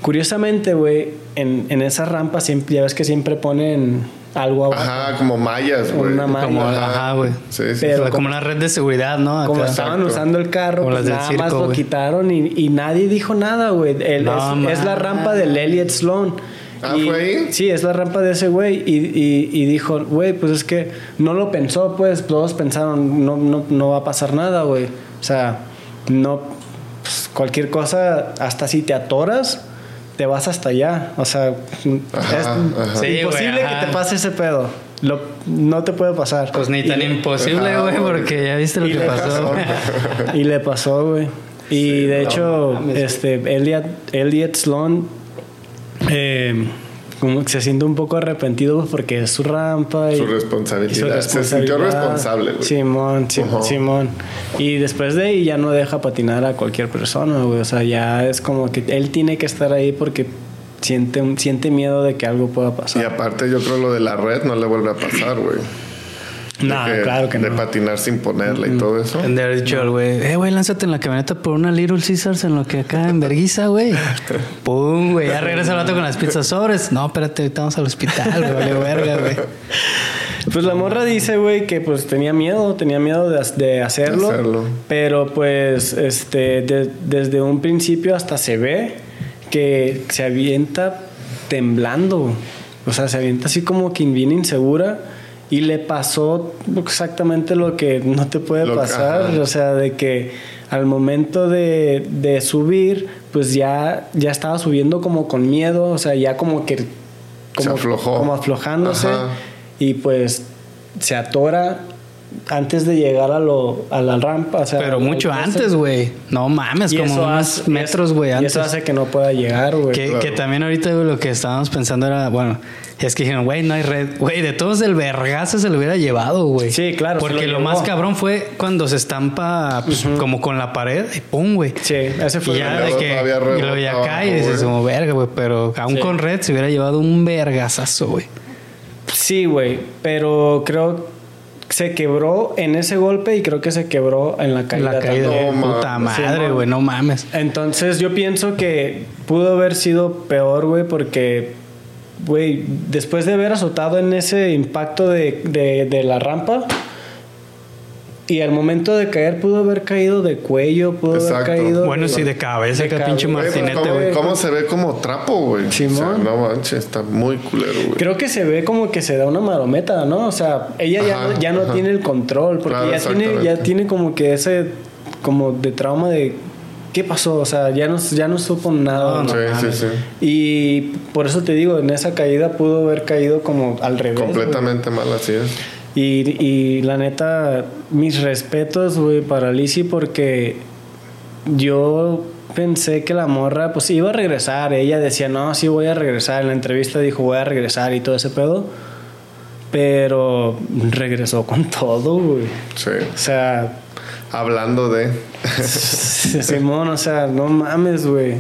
Curiosamente, güey, en, en esa rampa siempre, ya ves que siempre ponen algo abajo. Ajá, como mallas, güey. Una malla. Como, ajá, güey. Sí, sí. Pero como como- una red de seguridad, ¿no? Como estaban Exacto. usando el carro, Como pues nada circo, más lo quitaron y, y nadie dijo nada, güey. No, es, es la rampa del Elliot Sloan. Ah, Y- ¿fue ahí? Sí, es la rampa de ese güey. Y, y- y dijo, güey, pues es que no lo pensó, pues todos pensaron, no, no, no va a pasar nada, güey. O sea, no, pues, cualquier cosa, hasta si te atoras, te vas hasta allá. O sea, Ajá, es ajá. Imposible que te pase ese pedo. Lo- no te puede pasar. Pues ni tan le- imposible, güey, porque ya viste lo que pasó. y le pasó, güey. Y de hecho, este, Elliot, Elliot Sloan eh, como que se siente un poco arrepentido güey, porque es su rampa y Su responsabilidad. y su Se sintió responsabilidad. responsable, güey. Simón. Simón. Y después de ahí ya no deja patinar a cualquier persona, güey. O sea, ya es como que él tiene que estar ahí porque siente, siente miedo de que algo pueda Y pasar. aparte, yo creo lo de la red no le vuelve a pasar, güey. De No, claro que De no. patinar sin ponerla y todo eso. De haber dicho al güey, eh, güey, lánzate en la camioneta por una Little Caesars en lo que acá en Berguisa, güey. Pum, güey, ya regresa el rato con las pizzas sobres. No, espérate, ahorita vamos al hospital, güey, vale verga, güey. Pues la morra dice, güey, que pues tenía miedo, tenía miedo de, de hacerlo, De hacerlo. Pero pues, este, de- desde un principio hasta se ve que se avienta temblando. O sea, se avienta así como que bien insegura. Y le pasó exactamente lo que no te puede Lo pasar. O sea, de que al momento de, de subir, pues ya, ya estaba subiendo como con miedo. O sea, ya como que... Se aflojó. Como aflojándose. Ajá. Y pues se atora antes de llegar a, lo, a la rampa. o sea, Pero mucho antes, güey. No mames, Y como eso unos hace- metros, güey, Y antes. eso hace que no pueda llegar, güey. Que, Claro. que también ahorita güey, lo que estábamos pensando era, bueno, es que dijeron, güey, no hay red. Güey, de todos el vergazo se lo hubiera llevado, güey. Sí, claro, Porque lo lo, más cabrón fue cuando se estampa pues, como con la pared y pum, güey. Sí, ese fue Y ya de que y luego ya cae y dices como verga, güey, pero aún Sí. con red se hubiera llevado un vergazazo, güey. Sí, güey, pero creo se quebró en ese golpe y creo que se quebró en la caída. La caída. también. No, puta madre, güey, no mames. Entonces yo pienso que pudo haber sido peor, güey, porque, güey, después de haber azotado en ese impacto de, de- de la rampa y al momento de caer pudo haber caído de cuello, pudo Exacto. haber caído... Bueno, sí, de cabeza, de que pinche. Güey, pues, martinete, ¿cómo, güey. cómo se ve como trapo, güey? Simón. O sea, no manches, está muy culero, güey. Creo que se ve como que se da una marometa, ¿no? O sea, ella ya, Ajá, no- ya no tiene el control, porque Claro, ya, tiene, ya tiene como que ese, como de trauma de, ¿qué pasó? O sea, ya no, ya no supo nada. No, ¿no? sí, sí, sí. Y por eso te digo, en esa caída pudo haber caído como al revés. Completamente mal, así es. Y, y la neta, mis respetos, güey, para Lizzie porque yo pensé que la morra, pues iba a regresar. Ella decía, no, sí voy a regresar. En la entrevista dijo, voy a regresar y todo ese pedo. Pero regresó con todo, güey. Sí. O sea, Hablando de. Simón, o sea, no mames, güey.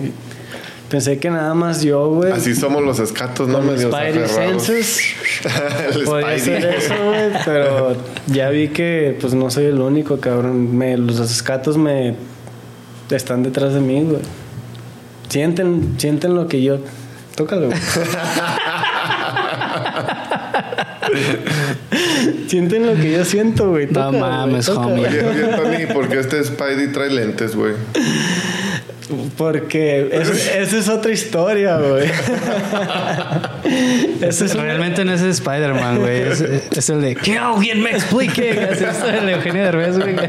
Pensé que nada más yo, güey. Así somos los escatos, ¿no? Medios Spidey senses. El Podía ser eso, güey, pero ya vi que pues no soy el único, cabrón. Me, los escatos me están detrás de mí, güey. Sienten, sienten lo que yo. Tócalo, güey. sienten lo que yo siento, güey. No mames, homie. Oye, oye, Tony, ¿por qué este Spidey trae lentes, güey? Porque es- esa es otra historia, güey. Es una- Realmente no es Spider-Man, güey. Es, es el de que alguien me explique. Es el de Eugenio Derbez, güey.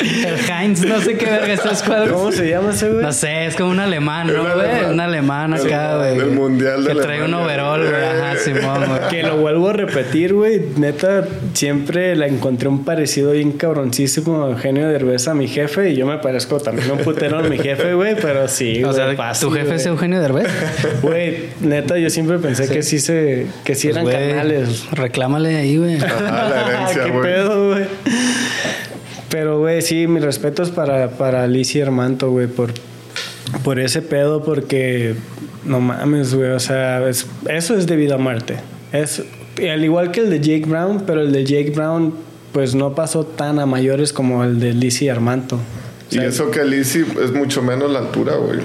El Heinz, no sé qué verga es cuál. ¿Cómo se llama ese, güey? No sé, es como un alemán, ¿no, güey? alemán. Un alemán El- acá, güey. del mundial de Que trae un overall, güey. Ajá, Simón, güey. Que lo vuelvo a repetir, güey. Neta, siempre la encontré un parecido bien cabroncísimo a Eugenio Derbez a mi jefe. Y yo me parezco también un putero a mi jefe, güey. Pero sí, O güey, sea, fácil, ¿tu jefe güey. es Eugenio Derbez? Güey, neta, yo siempre pensé que sí se... Que sí eran Pues, güey, canales. Reclámale ahí, güey. Ajá, la herencia, ¿Qué güey. pedo, güey? Pero, güey, sí, mis respetos para, para Lizzie Hermanto, güey, por, por ese pedo, porque no mames, güey, o sea, es- eso es debido a muerte. Es, al igual que el de Jake Brown, pero el de Jake Brown, pues no pasó tan a mayores como el de Lizzie Hermanto. Y eso que Lizzie es mucho menos la altura, güey.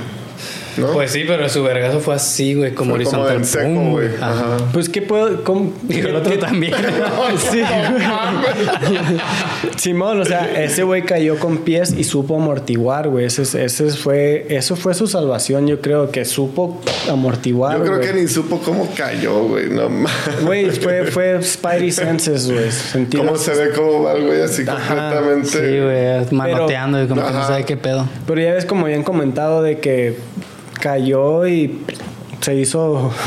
¿No? Pues sí, pero su vergazo fue así, güey, como Fue como horizontal. en seco, Pum, güey. Ajá. Ajá. Pues, ¿qué puedo...? cómo- Y el otro también. Sí, güey. Simón, o sea, ese güey cayó con pies y supo amortiguar, güey. Ese, es- ese fue, eso fue su salvación, yo creo, que supo amortiguar. Yo creo güey. que ni supo cómo cayó, güey. No mames. Güey, fue, fue Spidey Senses, güey. Sentido. ¿Cómo se ve cómo va el güey así Ajá, completamente? Sí, güey, manoteando y como que no Ajá. sabe qué pedo. Pero ya ves, como habían comentado, de que cayó y se hizo.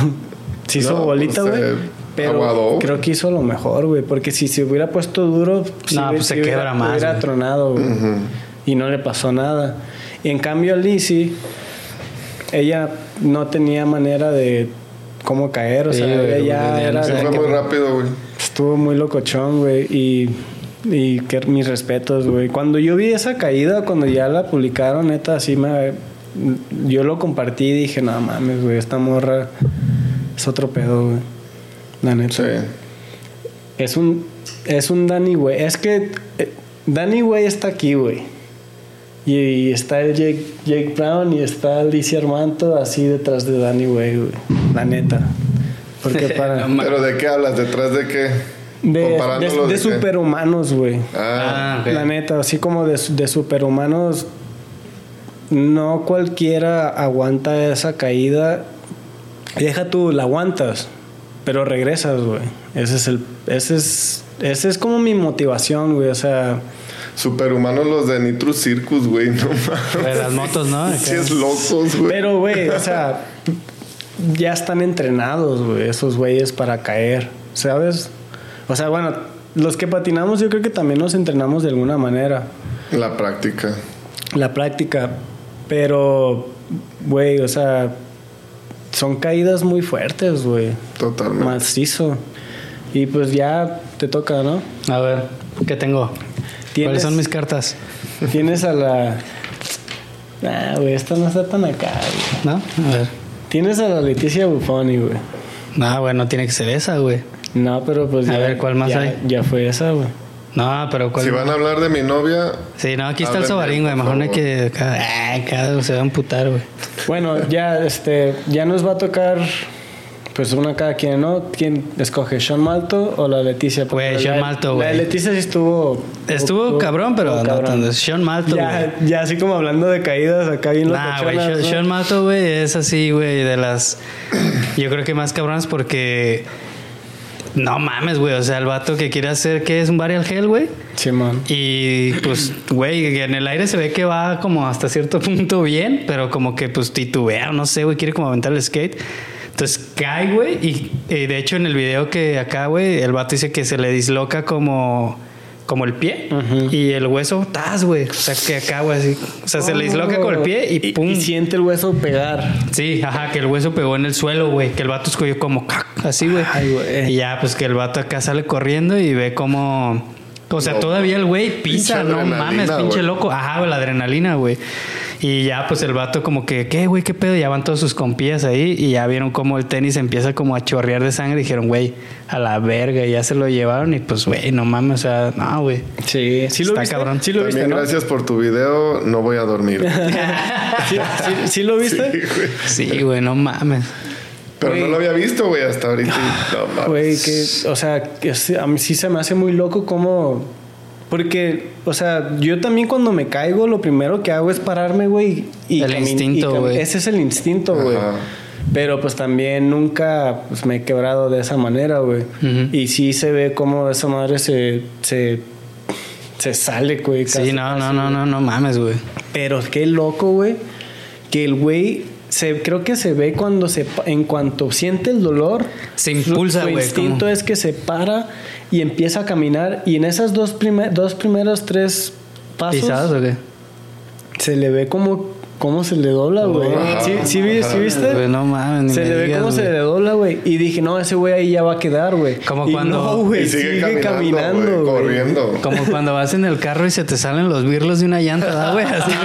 Se hizo No, bolita, pues, güey. se Pero aguadó. creo que hizo lo mejor, güey. Porque si se hubiera puesto duro, No, hubiera- pues se hubiera- más, Hubiera güey. tronado, güey. Y no le pasó nada. Y en cambio, a Lizzie, ella no tenía manera de cómo caer. O Sí, sea, ella ya era. no Se fue muy rápido, güey. Estuvo muy locochón, güey. Y, y que mis respetos, güey. Cuando yo vi esa caída, cuando ya la publicaron, neta, así me. Yo lo compartí y dije, no mames, güey, esta morra es otro pedo, güey. La neta. Sí. Es un. Es un Danny, güey. Es que. eh, Danny, güey, está aquí, güey. Y, y está el Jake, Jake Brown y está Alicia Armanto así detrás de Danny, güey, güey. La neta. Porque para. ¿Pero de qué hablas? ¿Detrás de qué? De, de, de superhumanos, güey. Ah, Ah, ok. La neta, así como de, de superhumanos, no cualquiera aguanta esa caída. Deja tú, la aguantas, pero regresas, güey. Ese es el, ese es, ese es como mi motivación, güey. O sea, superhumanos los de Nitro Circus, güey. No mames. De las motos, ¿no? Sí, es locos, güey. pero, güey, o sea, ya están entrenados, güey, esos güeyes para caer, ¿sabes? O sea, bueno, los que patinamos, yo creo que también nos entrenamos de alguna manera. La práctica. la práctica. Pero, güey, o sea, son caídas muy fuertes, güey. Totalmente. Macizo. Y pues ya te toca, ¿no? A ver, ¿qué tengo? Tienes- ¿Cuáles son mis cartas? Tienes a la. Ah, güey, esta no está tan acá, güey. ¿No? A ver. Tienes a la Leticia Buffoni, güey. No, güey, no tiene que ser esa, güey. No, pero pues A ya, ver, ¿cuál más ya- hay? Ya fue esa, güey. No, pero ¿cuál? Si van a hablar de mi novia, Sí, no, aquí está el sobarín, güey. Mejor no hay que. Cada, ay, cada se va a amputar, güey. Bueno, ya, este, ya nos va a tocar, pues una cada quien, ¿no? ¿Quién escoge, Sean Malto o la Leticia? Güey, la- Sean Malto, La güey. de Leticia sí estuvo... Estuvo cabrón, pero no cabrón. tanto. Sean Malto, Ya, güey. ya así como hablando de caídas acá bien Nah, güey, Sean, ¿no? Sean Malto, güey, es así, güey, de las. Yo creo que más cabronas porque. No mames, güey. O sea, el vato que quiere hacer que es un burial hell, güey. Simón. Y pues, güey, en el aire se ve que va como hasta cierto punto bien, pero como que pues titubea, no sé, güey, quiere como aventar el skate. Entonces cae, güey, y, y de hecho en el video que acá, güey, el vato dice que se le disloca como, como el pie y el hueso, tas, güey. O sea, que acá, güey, así. O sea, se le disloca con el pie y pum. Y siente el hueso pegar. Sí, ajá, que el hueso pegó en el suelo, güey. Que el vato escogió como ¡cac! así, güey. Ay, güey. Y ya, pues que el vato acá sale corriendo y ve como. O sea, No, todavía el güey pisa, no mames, pinche loco. Ajá, la adrenalina, güey. Y ya, pues el vato como que, ¿qué, güey? ¿Qué pedo? Ya van todos sus compillas ahí y ya vieron como el tenis empieza como a chorrear de sangre. Y dijeron, güey, a la verga. Y ya se lo llevaron y pues, güey, no mames, o sea, no, güey. Sí, sí lo Está viste. cabrón. Sí lo también viste, ¿no? gracias por tu video, no voy a dormir. ¿Sí, sí, sí lo viste? Sí, güey. Sí, güey, no mames. Pero Güey. no lo había visto, güey, hasta ahorita. No, mames. Güey, que, o sea, que sí, a mí sí se me hace muy loco como... Porque, o sea, yo también cuando me caigo, lo primero que hago es pararme, güey. Y El instinto, güey. Ese es el instinto, güey. Pero pues también nunca pues, me he quebrado de esa manera, güey. Y sí se ve como esa madre se... se se sale, güey. casi, Sí, no, no, casi, no, no, no mames, güey. Pero qué loco, güey. Que el güey se, creo que se ve cuando se pa- en cuanto siente el dolor. Se impulsa, Su güey, instinto es que se para y empieza a caminar. Y en esas dos, primer, dos primeros tres pasos ¿Pisadas o qué? se le ve como cómo se le dobla, güey. Ajá, ¿Sí, sí, sí viste? Güey, no mames, Se le ve digas, cómo se güey. le dobla, güey. Y dije, no, ese güey ahí ya va a quedar, güey. Como Y cuando- No, güey, Y sigue, caminando, güey, corriendo. Como cuando vas en el carro y se te salen los birlos de una llanta, ¿verdad, güey? Así.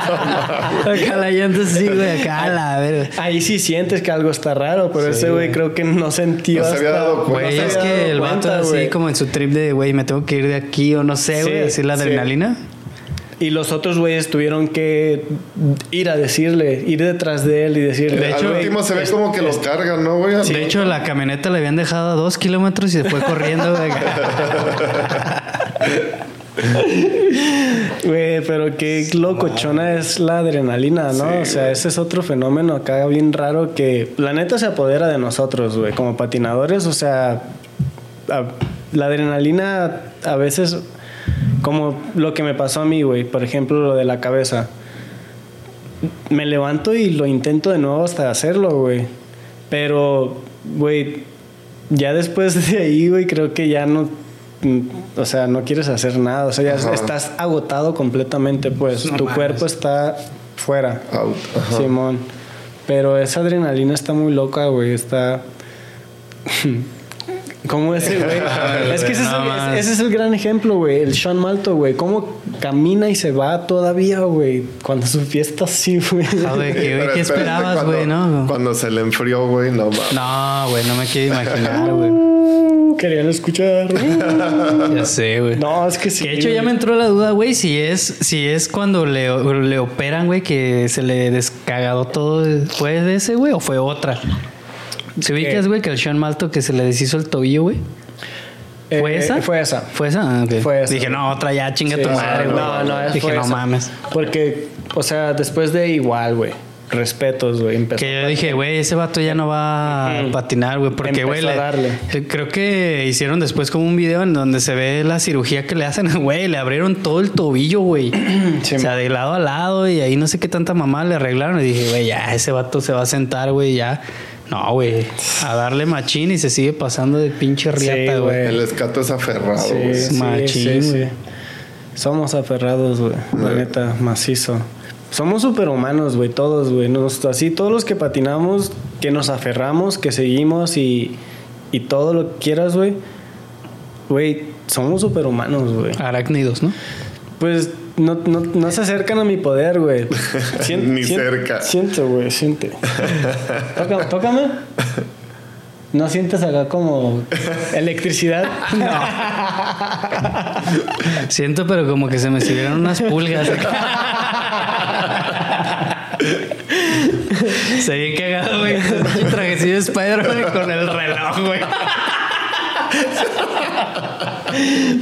acá la llanta sí, güey, acá a la verga. Ahí sí sientes que algo está raro, pero ese güey creo que no sintió No se había dado cuenta. Güey, no se es que el vato así como en su trip de, güey, me tengo que ir de aquí o no sé, Sí, güey, así la sí. adrenalina. Y los otros güeyes tuvieron que ir a decirle, ir detrás de él y decirle. De Al hecho, último se ve como que los cargan, ¿no, güey? De hecho, la camioneta le habían dejado a dos kilómetros y se fue corriendo, güey. Güey, pero qué locochona es la adrenalina, ¿no? Sí, o sea, ese es otro fenómeno acá bien raro que la neta se apodera de nosotros, güey, como patinadores. O sea, a- la adrenalina a veces, como lo que me pasó a mí, güey, por ejemplo, lo de la cabeza. Me levanto y lo intento de nuevo hasta hacerlo, güey. Pero, güey, ya después de ahí, güey, creo que ya no. O sea, no quieres hacer nada. O sea, ya Ajá. estás agotado completamente, pues. No tu cuerpo está fuera. Out. Simón. Pero esa adrenalina está muy loca, güey. Está. ¿Cómo ese, güey? es que ese, es el, ese es el gran ejemplo, güey. El Sean Malto, güey. Cómo camina y se va todavía, güey. Cuando su fiesta así, güey. Ah, güey, ¿qué, Pero güey, ¿qué espérate, esperabas, güey? No, Cuando se le enfrió, güey, no mames. no, güey, no me quiero imaginar, güey. Querían escuchar. Ya sé, güey. no, es que sí. De hecho ya me entró la duda, güey, si es, si es cuando le, le operan, güey, que se le descagadó todo. ¿Fue de ese, güey, o fue otra? ¿Se ubicas, güey, que el Sean Malto que se le deshizo el tobillo, güey? ¿Fue Eh, esa? Fue esa. ¿Fue esa? Ah. Fue esa. Dije, no, otra ya, chinga Sí, tu madre, no, güey. no, no, Dije, fue no esa. mames. Porque, o sea, después de igual, güey. Respetos, güey. Que yo dije, güey, ese vato ya no va a patinar, güey, porque, güey, eh, creo que hicieron después como un video en donde se ve la cirugía que le hacen, güey, le abrieron todo el tobillo, güey. Sí, o sea, de lado a lado y ahí no sé qué tanta mamá le arreglaron y dije, güey, ya, ese vato se va a sentar, güey, ya. No, güey, a darle machín y se sigue pasando de pinche riata, güey. El escato es aferrado, Sí, güey. sí, Machín, sí, sí. güey. Somos aferrados, güey. La neta, macizo. Somos superhumanos, güey, todos, güey. Nos- Así, todos los que patinamos, que nos aferramos, que seguimos y, y todo lo que quieras, güey. Güey, somos superhumanos, güey. Arácnidos, ¿no? Pues no, no, no se acercan a mi poder, güey. Sien- Ni sien- cerca. Siente, güey, siente. Tócame, tócame. ¿No sientes acá como electricidad? Siento, pero como que se me subieron unas pulgas. se bien cagado, güey. Un trajecillo de Spider-Man con el reloj, güey.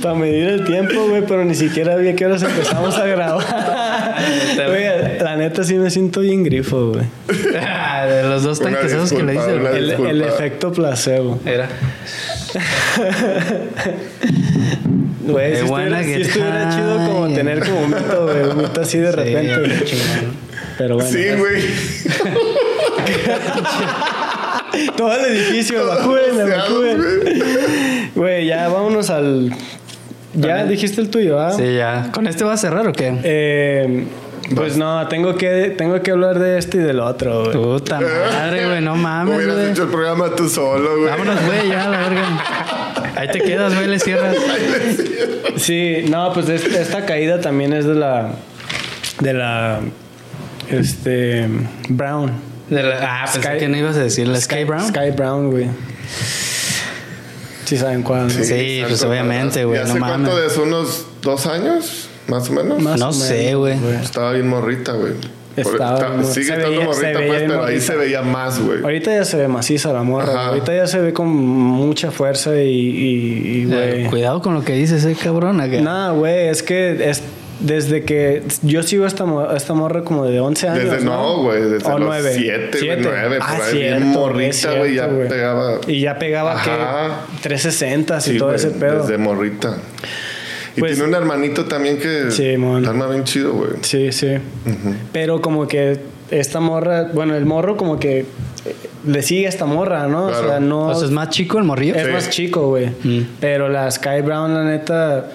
Para medir el tiempo, güey, pero ni siquiera había que horas empezamos a grabar. Güey, la neta sí me siento bien grifo, güey. Ah, de los dos Una tanquesados que le hice. El, el efecto placebo. Era. Güey, si estuviera, si get estuviera chido como tener como un mito, güey, un mito así de Sí, repente. Pero bueno. Sí, güey. Todo el edificio, evacúen, evacúen. güey. Ya vámonos al. Ya dijiste el tuyo, ¿ah? Sí, ya. ¿Con este va a cerrar o qué? Eh, pues no, tengo que, tengo que hablar de este y del otro, güey. Puta madre, güey, no mames, Hubieras hecho el programa tú solo, güey. Vámonos, güey, ya, la verga. Ahí te quedas, güey, le cierras. Sí, no, pues es- esta caída también es de la. De la. Este. Brown. De la- ah, pensé Sky- que no ibas a decir la Sky, Brown. Sky Brown, güey. Sí saben cuál. ¿no? Sí, pues, obviamente, ¿Y güey, no hace cuánto mames. de eso? ¿Unos dos años? ¿Más o menos? Más No o sé, güey. Estaba bien morrita, güey. Estaba sigue estando veía- morrita, pues, pero ahí se veía más, güey. Ahorita ya se ve maciza la morra. Ajá. Ahorita ya se ve con mucha fuerza y, y, y, Eh, güey. Cuidado con lo que dices, eh, cabrón. acá. Nada, güey, es que es desde que yo sigo esta, esta morra como de 11 años. Desde no, güey, desde O los nueve. 7, Siete. 9, por Ah, ahí cierto, bien morrita, güey, ya güey. pegaba. Y ya pegaba Ajá. que 360 y Sí, todo güey, ese pedo. Desde morrita. Y Pues- tiene un hermanito también que Sí, mon. arma bien chido, güey. Sí, sí. Pero como que esta morra, bueno, el morro como que le sigue a esta morra, ¿no? O Claro. sea, no. O sea, es más chico el morrillo. Es Sí. más chico, güey. Mm. Pero la Sky Brown, la neta,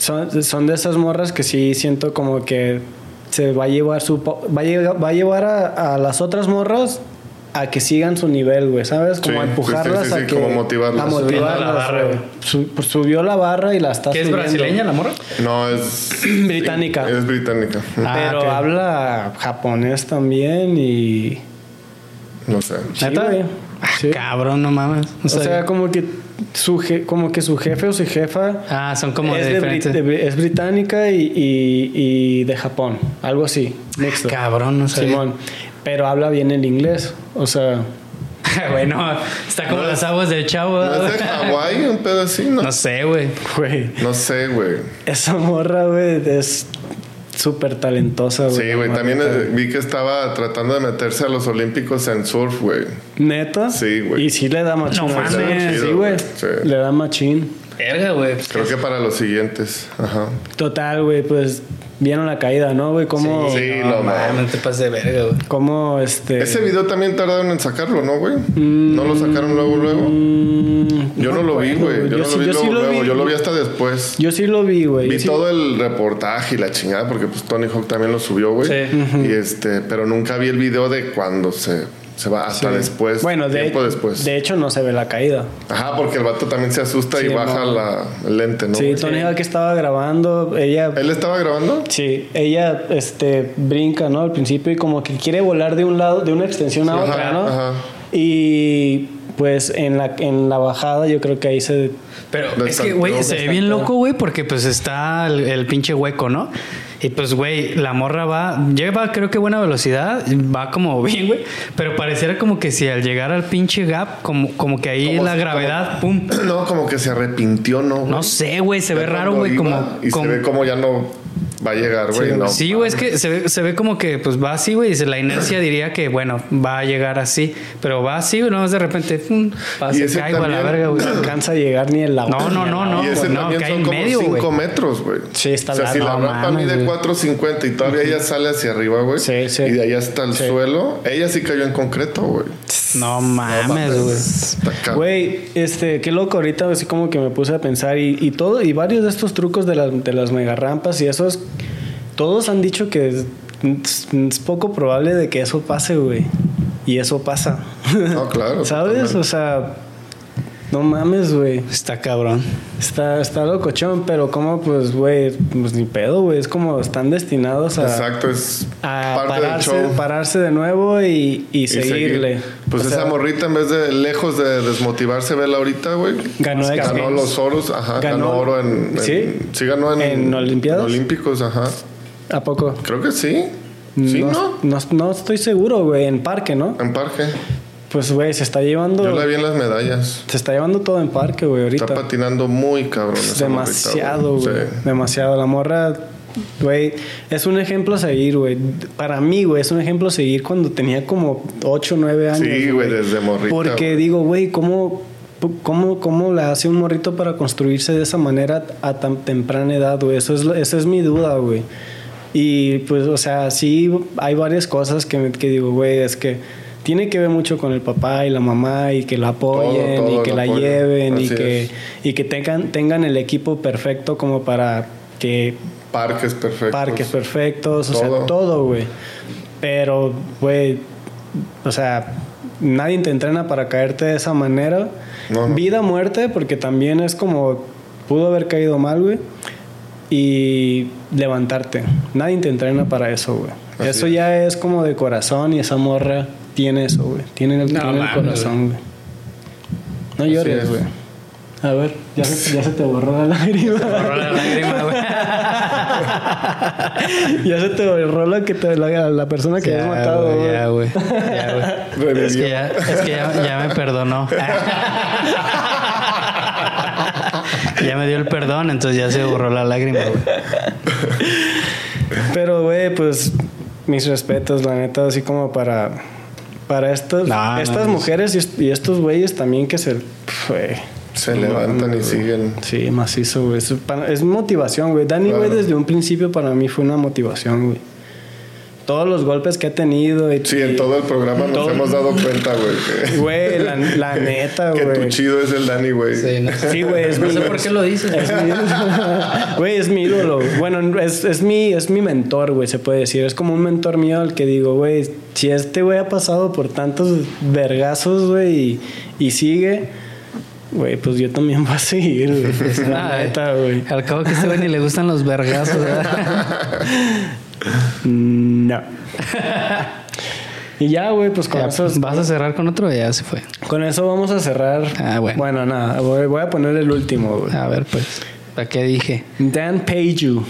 son, son de esas morras que sí siento como que se va a llevar su po- va a, va a llevar a, a las otras morras a que sigan su nivel, güey, ¿sabes? Como Sí, a empujarlas sí, sí, a que como motivarlas. a motivarlas, la barra, güey. güey. Su- pues subió la barra y la está ¿Qué es subiendo. brasileña la morra? No, es. Británica. Es británica. Ah, Pero ok. habla japonés también y No sé. sí, ¿Neta? Sí. Cabrón, no mames. O sea, como que su je- como que su jefe o su jefa ah, son como es, de diferentes. de es británica y, y- y de Japón, algo así, mixto. Cabrón, no sé. Simón, pero habla bien el inglés, o sea, bueno, está como las aguas del chavo. ¿No es de Hawái un pedo así? No, No sé, güey. güey, no sé, güey. esa morra, güey, es súper talentosa, güey. Sí, güey. También vi que estaba tratando de meterse a los Olímpicos en surf, güey. Neta. Sí, güey. Y sí le da machín. No mames. Sí, güey. Sí. Le da machín. Verga, güey. Creo que para los siguientes. Ajá. Total, güey, pues vieron la caída, ¿no, güey? Cómo, Sí, no, no te pases de verga, güey. cómo, este... Ese video también tardaron en sacarlo, ¿no, güey? ¿No lo sacaron luego, luego? Mm, Yo no lo vi, güey. Yo, no sí- lo vi yo luego, sí lo luego. vi. Yo lo vi hasta después. Yo sí lo vi, güey. Vi Yo sí- todo el reportaje y la chingada porque pues Tony Hawk también lo subió, güey. Sí. Y este, pero nunca vi el video de cuando se, se va hasta Sí. después. Bueno, de, tiempo después. de hecho no se ve la caída. Ajá, porque el vato también se asusta y baja no. la, el lente, ¿no? sí? Tony Hawk estaba grabando, ella... ¿Él estaba grabando? Sí, ella este, brinca, ¿no? Al principio y como que quiere volar de un lado, de una extensión a Ajá, otra, ¿no? ajá. Y pues en la, en la bajada yo creo que ahí se... Pero es que, güey, se ve bien Lo loco, güey, porque pues está el, el pinche hueco, ¿no? Y pues, güey, la morra va, lleva creo que buena velocidad, va como bien, güey, pero pareciera como que si al llegar al pinche gap, como, como que ahí Como la si- gravedad, pum. No, como que se arrepintió, ¿no? No sé, güey, se ve raro, güey, como... Y como- se ve como ya no va a llegar, güey. Sí, no. Sí, güey, es que se ve, se ve como que pues va así, güey. y La inercia diría que, bueno, va a llegar así. Pero va así, güey, no de repente, pum, pasa, Y ese caigo a la también- verga, güey. No alcanza a llegar ni el agua. No, no, no, no. y ese no, también cae son en como medio, 5 güey. metros, güey. Sí, está O sea, si largo. la No rampa mide güey. 4.50 y todavía ella sale hacia arriba, güey. Sí, sí. Y de ahí hasta el Sí. suelo. Ella sí cayó en concreto, güey. No mames, güey. Güey, este, qué loco ahorita, así como que me puse a pensar y, y todo, y varios de estos trucos de, las de las mega rampas y esos, todos han dicho que es, es poco probable de que eso pase, güey. Y eso pasa. No, claro. ¿Sabes? totalmente. O sea, No mames, güey. Está cabrón. Está, está locochón, pero como, pues, güey, pues ni pedo, güey. Es como están destinados a, Exacto, es a parte del pararse, show. pararse de nuevo y, y Y seguirle. seguir. Pues O esa sea, morrita, en vez de lejos de desmotivarse, vela ahorita, güey. Ganó X Ganó Games. los oros, ajá. Ganó, Ganó- oro en, en- ¿Sí? Sí, ganó en, ¿En Olimpiadas? en Olímpicos, ajá. ¿A poco? Creo que sí. Sí, ¿no? no, no estoy seguro, güey. En parque, ¿no? En parque. Pues, güey, se está llevando. Yo la vi en las medallas. Se está llevando todo en parque, güey, ahorita. Está patinando muy cabrón esa Demasiado, güey. Sí. Demasiado. La morra, güey, es un ejemplo a seguir, güey. Para mí, güey, es un ejemplo a seguir cuando tenía como 8 o 9 años. Sí, güey, desde morrita. Porque digo, güey, ¿cómo, cómo, ¿cómo le hace un morrito para construirse de esa manera a tan temprana edad, güey? Eso es, esa es mi duda, güey. Y pues, o sea, sí hay varias cosas que, me- que digo, güey, es que tiene que ver mucho con el papá y la mamá y que la apoyen Todo, todo y que la lleven y que, es. y que tengan, tengan el equipo perfecto como para que Parques perfectos. parques perfectos, o sea, Todo. todo, güey. Pero, güey, o sea, nadie te entrena para caerte de esa manera. No, no. Vida, muerte, porque también es como, pudo haber caído mal, güey. Y levantarte. Nadie te entrena para eso, güey. Así Eso es. ya es como de corazón y esa morra tiene eso, güey. Tiene el, No tiene el corazón, güey. No llores, es. güey. A ver, ya se, ya se te borró la lágrima. Borró la lágrima, güey. ya se te borró la, que te, la, la persona que Ya, has matado, güey. Ya, güey. Ya, güey. Es que, ya, es que ya, ya me perdonó. ya me dio el perdón, entonces ya se borró la lágrima, güey. Pero, güey, pues mis respetos, la neta, así como para, para estos, No, no, estas no. mujeres y, est- y estos güeyes también que se... Güey. Se levantan y siguen. Sí, macizo, güey. Es, motivación, güey. Dani, güey, Claro. desde un principio para mí fue una motivación, güey. Todos los golpes que ha tenido. Y, Sí, en todo el programa nos hemos dado cuenta, güey, Güey, la, la neta, que tu güey. chido es el Dani, güey. Sí, no, Sí, güey, es no mi- sé por qué lo dices. Es mi- Güey, es mi ídolo. Bueno, es, es, mi, es mi mentor, güey, se puede decir. Es como un mentor mío al que digo, güey, si este güey ha pasado por tantos vergazos, güey, y, y sigue, güey, pues yo también voy a seguir, güey. Es la Ay, neta, güey. Al cabo que a este güey ni le gustan los vergazos, ¿verdad? No. y ya, güey, pues con Ya, eso, ¿Vas a cerrar con otro ya se fue? con eso vamos a cerrar. Ah, bueno. Bueno, nada, voy, voy a poner el último, güey. A ver, pues. ¿Para qué dije? Dan Peju.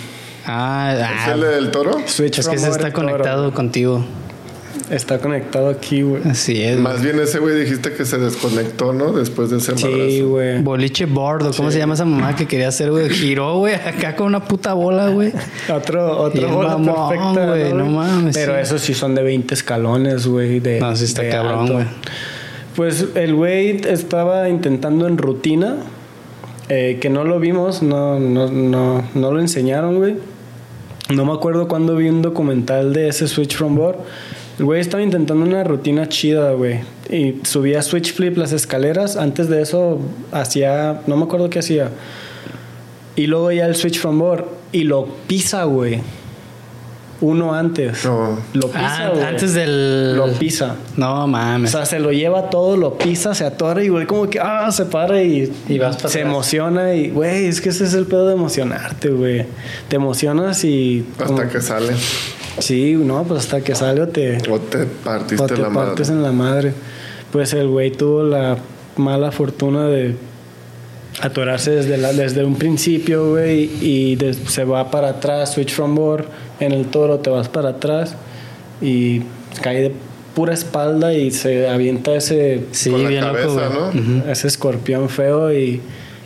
Ah, ¿Es ah, el del toro? Switch es que se está Oro Toro. conectado contigo. Está conectado aquí, güey. Así es. Más bien ese güey dijiste que se desconectó, ¿no? Después de ese Sí, güey. Boliche bordo, ¿cómo se llama esa mamá que quería hacer, güey? Giró, güey, acá con una puta bola, güey. Otro, otro Bien bola mamón, perfecta, güey, no mames, Pero sí. esos sí son de 20 escalones, güey. de- No, sí está de cabrón, alto. güey. Pues el güey estaba intentando en rutina, eh, que no lo vimos, no, no, no, no lo enseñaron, güey. No me acuerdo cuando vi un documental de ese Switch from Board. El güey estaba intentando una rutina chida, güey. Y subía Switch Flip las escaleras. Antes de eso hacía, no me acuerdo qué hacía. Y luego ya el Switch from Board. Y lo pisa, güey. Uno antes. No. Lo pisa, Ah, güey. antes del. Lo pisa. No O mames. sea, se lo lleva todo, lo pisa, se atora y güey como que ah, se para y, Y vas para se atrás. emociona y güey, es que ese es el pedo de emocionarte, güey. Te emocionas y Hasta como- que sale. Sí, no, pues hasta que sale o te, O te partiste o te la partes madre. en la madre. Pues el güey tuvo la mala fortuna de atorarse desde, la, desde un principio, güey, y de- se va para atrás, switch from board, en el toro te vas para atrás y cae de pura espalda y se avienta ese, Sí, Con la bien cabeza, loco. ¿no? ese escorpión feo y,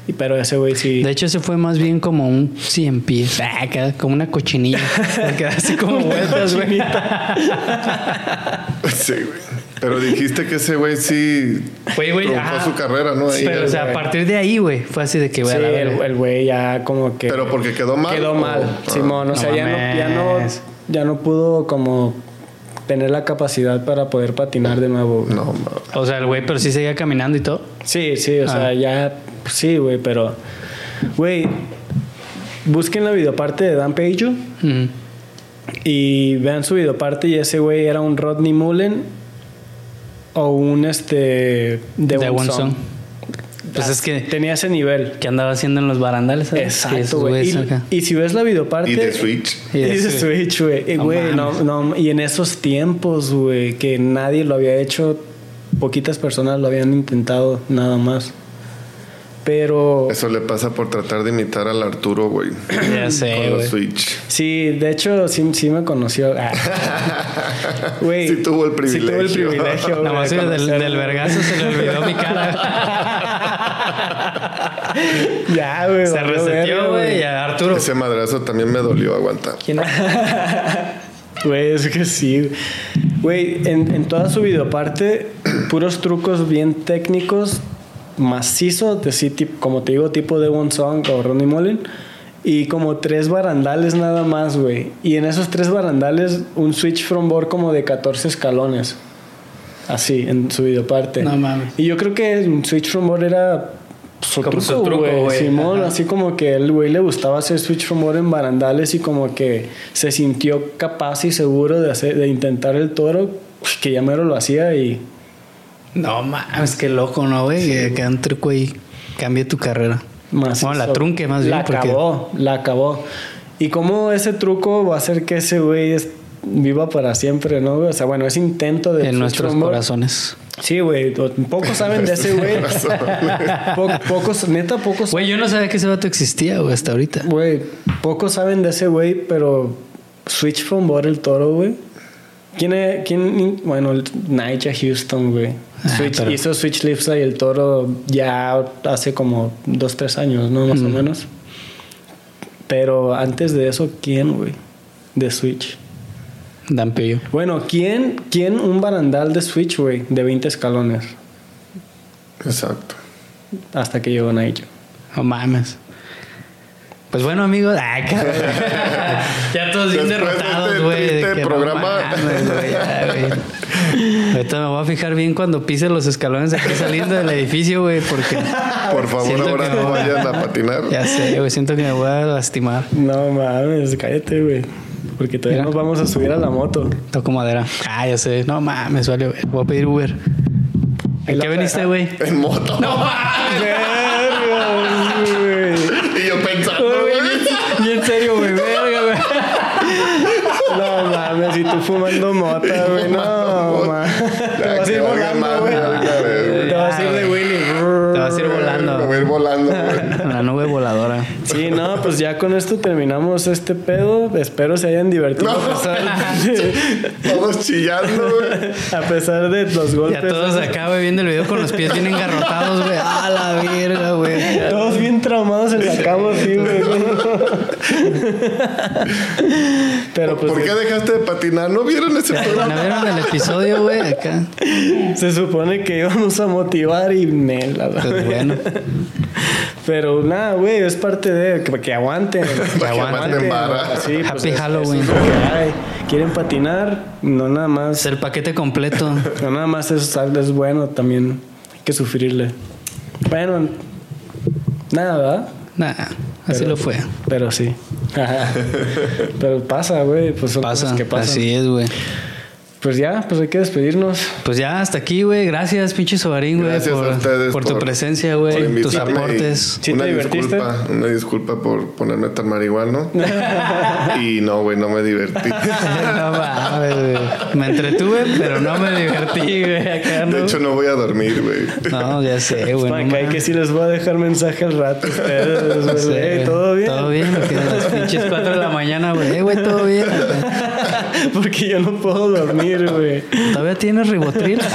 y- pero ese güey sí... De hecho, ese fue más bien como un cien pies, Ah, como una cochinilla. Porque así como vueltas, güey. Sí, güey. Pero dijiste que ese güey sí Güey, güey, truncó ajá. su carrera, ¿no? Ahí. Pero, o sea, a partir de ahí, güey, fue así de que, güey, Sí, el güey ya como que... Pero porque quedó mal. Quedó o- mal, ah. Simón. O No sea, ya no, ya, no, ya no pudo como tener la capacidad para poder patinar de nuevo. güey. No, O sea, el güey, pero sí seguía caminando y todo. Sí, sí, o Ah. sea, ya... Sí, güey, pero... Güey, busquen la videoparte de Dan Page Ujú. y vean su videoparte y ese güey era un Rodney Mullen o un este... De De One Song. Pues es que. Tenía ese nivel. ¿Qué andaba haciendo en los barandales? ¿sabes? Que Exacto, güey. Y, si ves la videoparte. Y de Switch. Y de Switch. Switch, güey. Güey, no, y en esos tiempos, güey, que nadie lo había hecho, poquitas personas lo habían intentado, nada más. Pero Eso le pasa por tratar de imitar al Arturo, güey. Ya sé, Con los. Switch. sí, de hecho, sí, sí me conoció. Ah. Güey, Sí tuvo el Sí tuvo el privilegio. privilegio. Nada más del, del vergazo se le olvidó mi cara. ya, güey. se reseteó, güey. Y a Arturo. Ese madrazo también me dolió aguantar. ¿Quién Güey, es que sí. Güey, en, en toda su videoparte, puros trucos bien técnicos, macizos, de sí, tip- como te digo, tipo de One Song o Ronnie Mullen. Y como tres barandales nada más, güey. Y en esos tres barandales, un switch from board como de 14 escalones. Así, en su videoparte. No mames. Y yo creo que un switch from board era su Como su truco, güey. güey. Simón, Ajá. así como que el güey le gustaba hacer switch from board en barandales y como que se sintió capaz y seguro de hacer, de intentar el toro, que ya mero lo hacía y No mames, qué loco, ¿no, güey? que, que un truco ahí cambie tu carrera. más Bueno, la trunque más bien. La porque- acabó, la acabó. Y cómo ese truco va a hacer que ese güey viva para siempre, ¿no? güey? O sea, bueno, ese intento de En nuestros corazones. Sí, güey, pocos saben de ese güey. Po- pocos, neta, pocos Güey, yo no sabía que ese vato existía, güey, hasta ahorita. Güey, pocos saben de ese güey, pero Switch from el toro, güey. ¿Quién es? ¿Quién? Bueno, el Nigel Houston, güey. Ah, Switch- pero- Hizo Switch Lips y el toro ya hace como dos, tres años, ¿no? Más o menos. Pero antes de eso, ¿quién, güey? De Switch. Dan Pillo. Bueno, ¿quién, ¿quién un barandal de Switch, güey? De 20 escalones. Exacto. Hasta que llegó Nigel. No mames. Pues bueno, amigos. Ay, cabrón. ya todos bien derrotados, este güey. de que no programa. mames, ya, güey. Ahorita me voy a fijar bien cuando pise los escalones aquí saliendo del edificio, güey, porque Por favor, ahora no no. vayan a patinar. ya sé, güey, siento que me voy a lastimar. No mames, cállate, güey. Porque todavía Mira. nos vamos a subir a la moto. Toco madera. Ah, ya sé. No mames, vale. güey. Voy a pedir Uber. ¿En qué veniste, güey? En moto. Verga, güey. Y yo pensando, güey. Y en serio, güey, verga, güey. No mames, y tú fumando mota, güey. No, mames. mota. Te vas a ir Ya, que valga volando, madre, güey. valga verga. Te vas a ir de Willy. Te vas a ir volando. Güey. La nube voladora. Sí, no, pues ya con esto terminamos este pedo. Espero se hayan divertido No. a, pesar de, Todos chillando, güey. a pesar de los golpes. Ya todos acá, güey, viendo el video con los pies bien engarrotados, güey. A la verga, güey. Todos bien traumados en la cama, sí, güey. Pero pues ¿Por qué dejaste de patinar? ¿No vieron ese ¿No programa? vieron el episodio, güey? Acá. se supone que íbamos a motivar y me la Pues bueno. Pero nada, güey, es parte de que, que aguanten. Que aguanten vara. Sí, pues, Happy es- Halloween. eso es que hay. Quieren patinar, no nada Es más. el paquete completo. No nada más es, es bueno, también hay que sufrirle. Bueno, nada, ¿verdad? Así Pero- lo fue. Pero sí. Pero pasa, güey, pues son Pasa, cosas que pasan. así es, güey. Pues ya, pues hay que despedirnos. Pues ya hasta aquí, güey. Gracias, pinche Sobarín, güey, Gracias por, a ustedes por tu por- presencia, por güey. Tus aportes. ¿Sí te una divertiste? disculpa, una disculpa por ponerme tan marihuano. y no, güey, no me divertí. no mames, güey. Me entretuve, pero no me divertí, güey. Acá, ¿no? De hecho, no voy a dormir, güey. no, ya sé, güey. no Para que hay que sí les voy a dejar mensaje al rato. a Ustedes, güey. Sí. ¿Todo bien? Todo bien, a las pinches 4 de la mañana, güey. Eh, güey, todo bien. Porque yo no puedo dormir, güey. ¿Todavía tienes ribotril?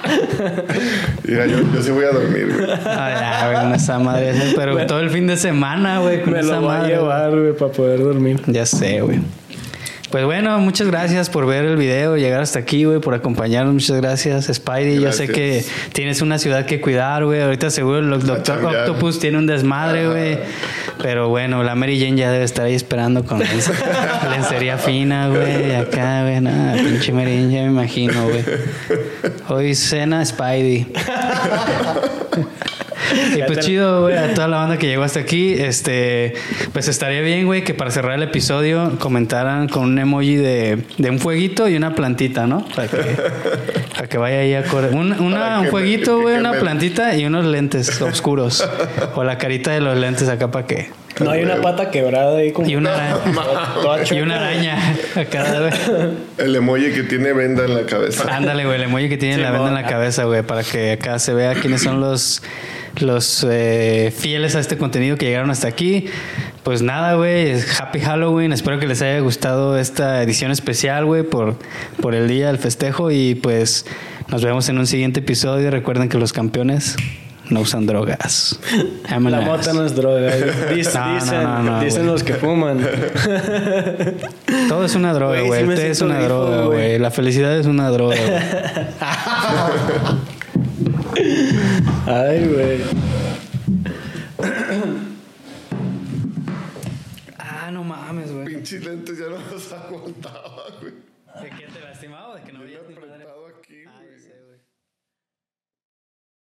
Mira, yo, yo sí voy a dormir, güey. Ay, ya, güey, con esa madre. Pero todo el fin de semana, güey, con Me esa lo voy a madre. llevar, güey, para poder dormir. Ya sé, güey. Pues bueno, muchas gracias por ver el video, llegar hasta aquí, güey, por acompañarnos. Muchas gracias, Spidey. Yo sé Gracias. que tienes una ciudad que cuidar, güey. Ahorita seguro el Doctor. Octopus tiene un desmadre, güey. Pero bueno, la Mary Jane ya debe estar ahí esperando con lenc- lencería fina, güey. Acá, güey, nada, pinche Mary Jane, ya me imagino, güey. Hoy cena Spidey. Y pues chido, güey, a toda la banda que llegó hasta aquí, este, pues estaría bien, güey, que para cerrar el episodio comentaran con un emoji de, de un fueguito y una plantita, ¿no? Para que, para que vaya ahí a correr. Un, una, fueguito, güey, una me- plantita y unos lentes oscuros. O la carita de los lentes acá para que. No hay una pata quebrada ahí como Y una araña. Y una araña acá. El emoji que tiene venda en la cabeza. Ándale, güey, el emoji que tiene la venda en la cabeza, güey, para que acá se vea quiénes son los, los eh, fieles a este contenido que llegaron hasta aquí. Pues nada, güey, Happy Halloween. Espero que les haya gustado esta edición especial, güey, por, por el día del festejo. Y pues nos vemos en un siguiente episodio. Recuerden que los campeones no usan drogas. La mota no es droga. Dic- No, dicen no, no, dicen los que fuman. Todo es una droga, Güey, sí es una droga, güey. La felicidad es una droga. Ay, güey. ah, no mames, güey. Pinches lentes ya no los aguantaba, güey. ¿De qué te lastimaba? ¿De que no ni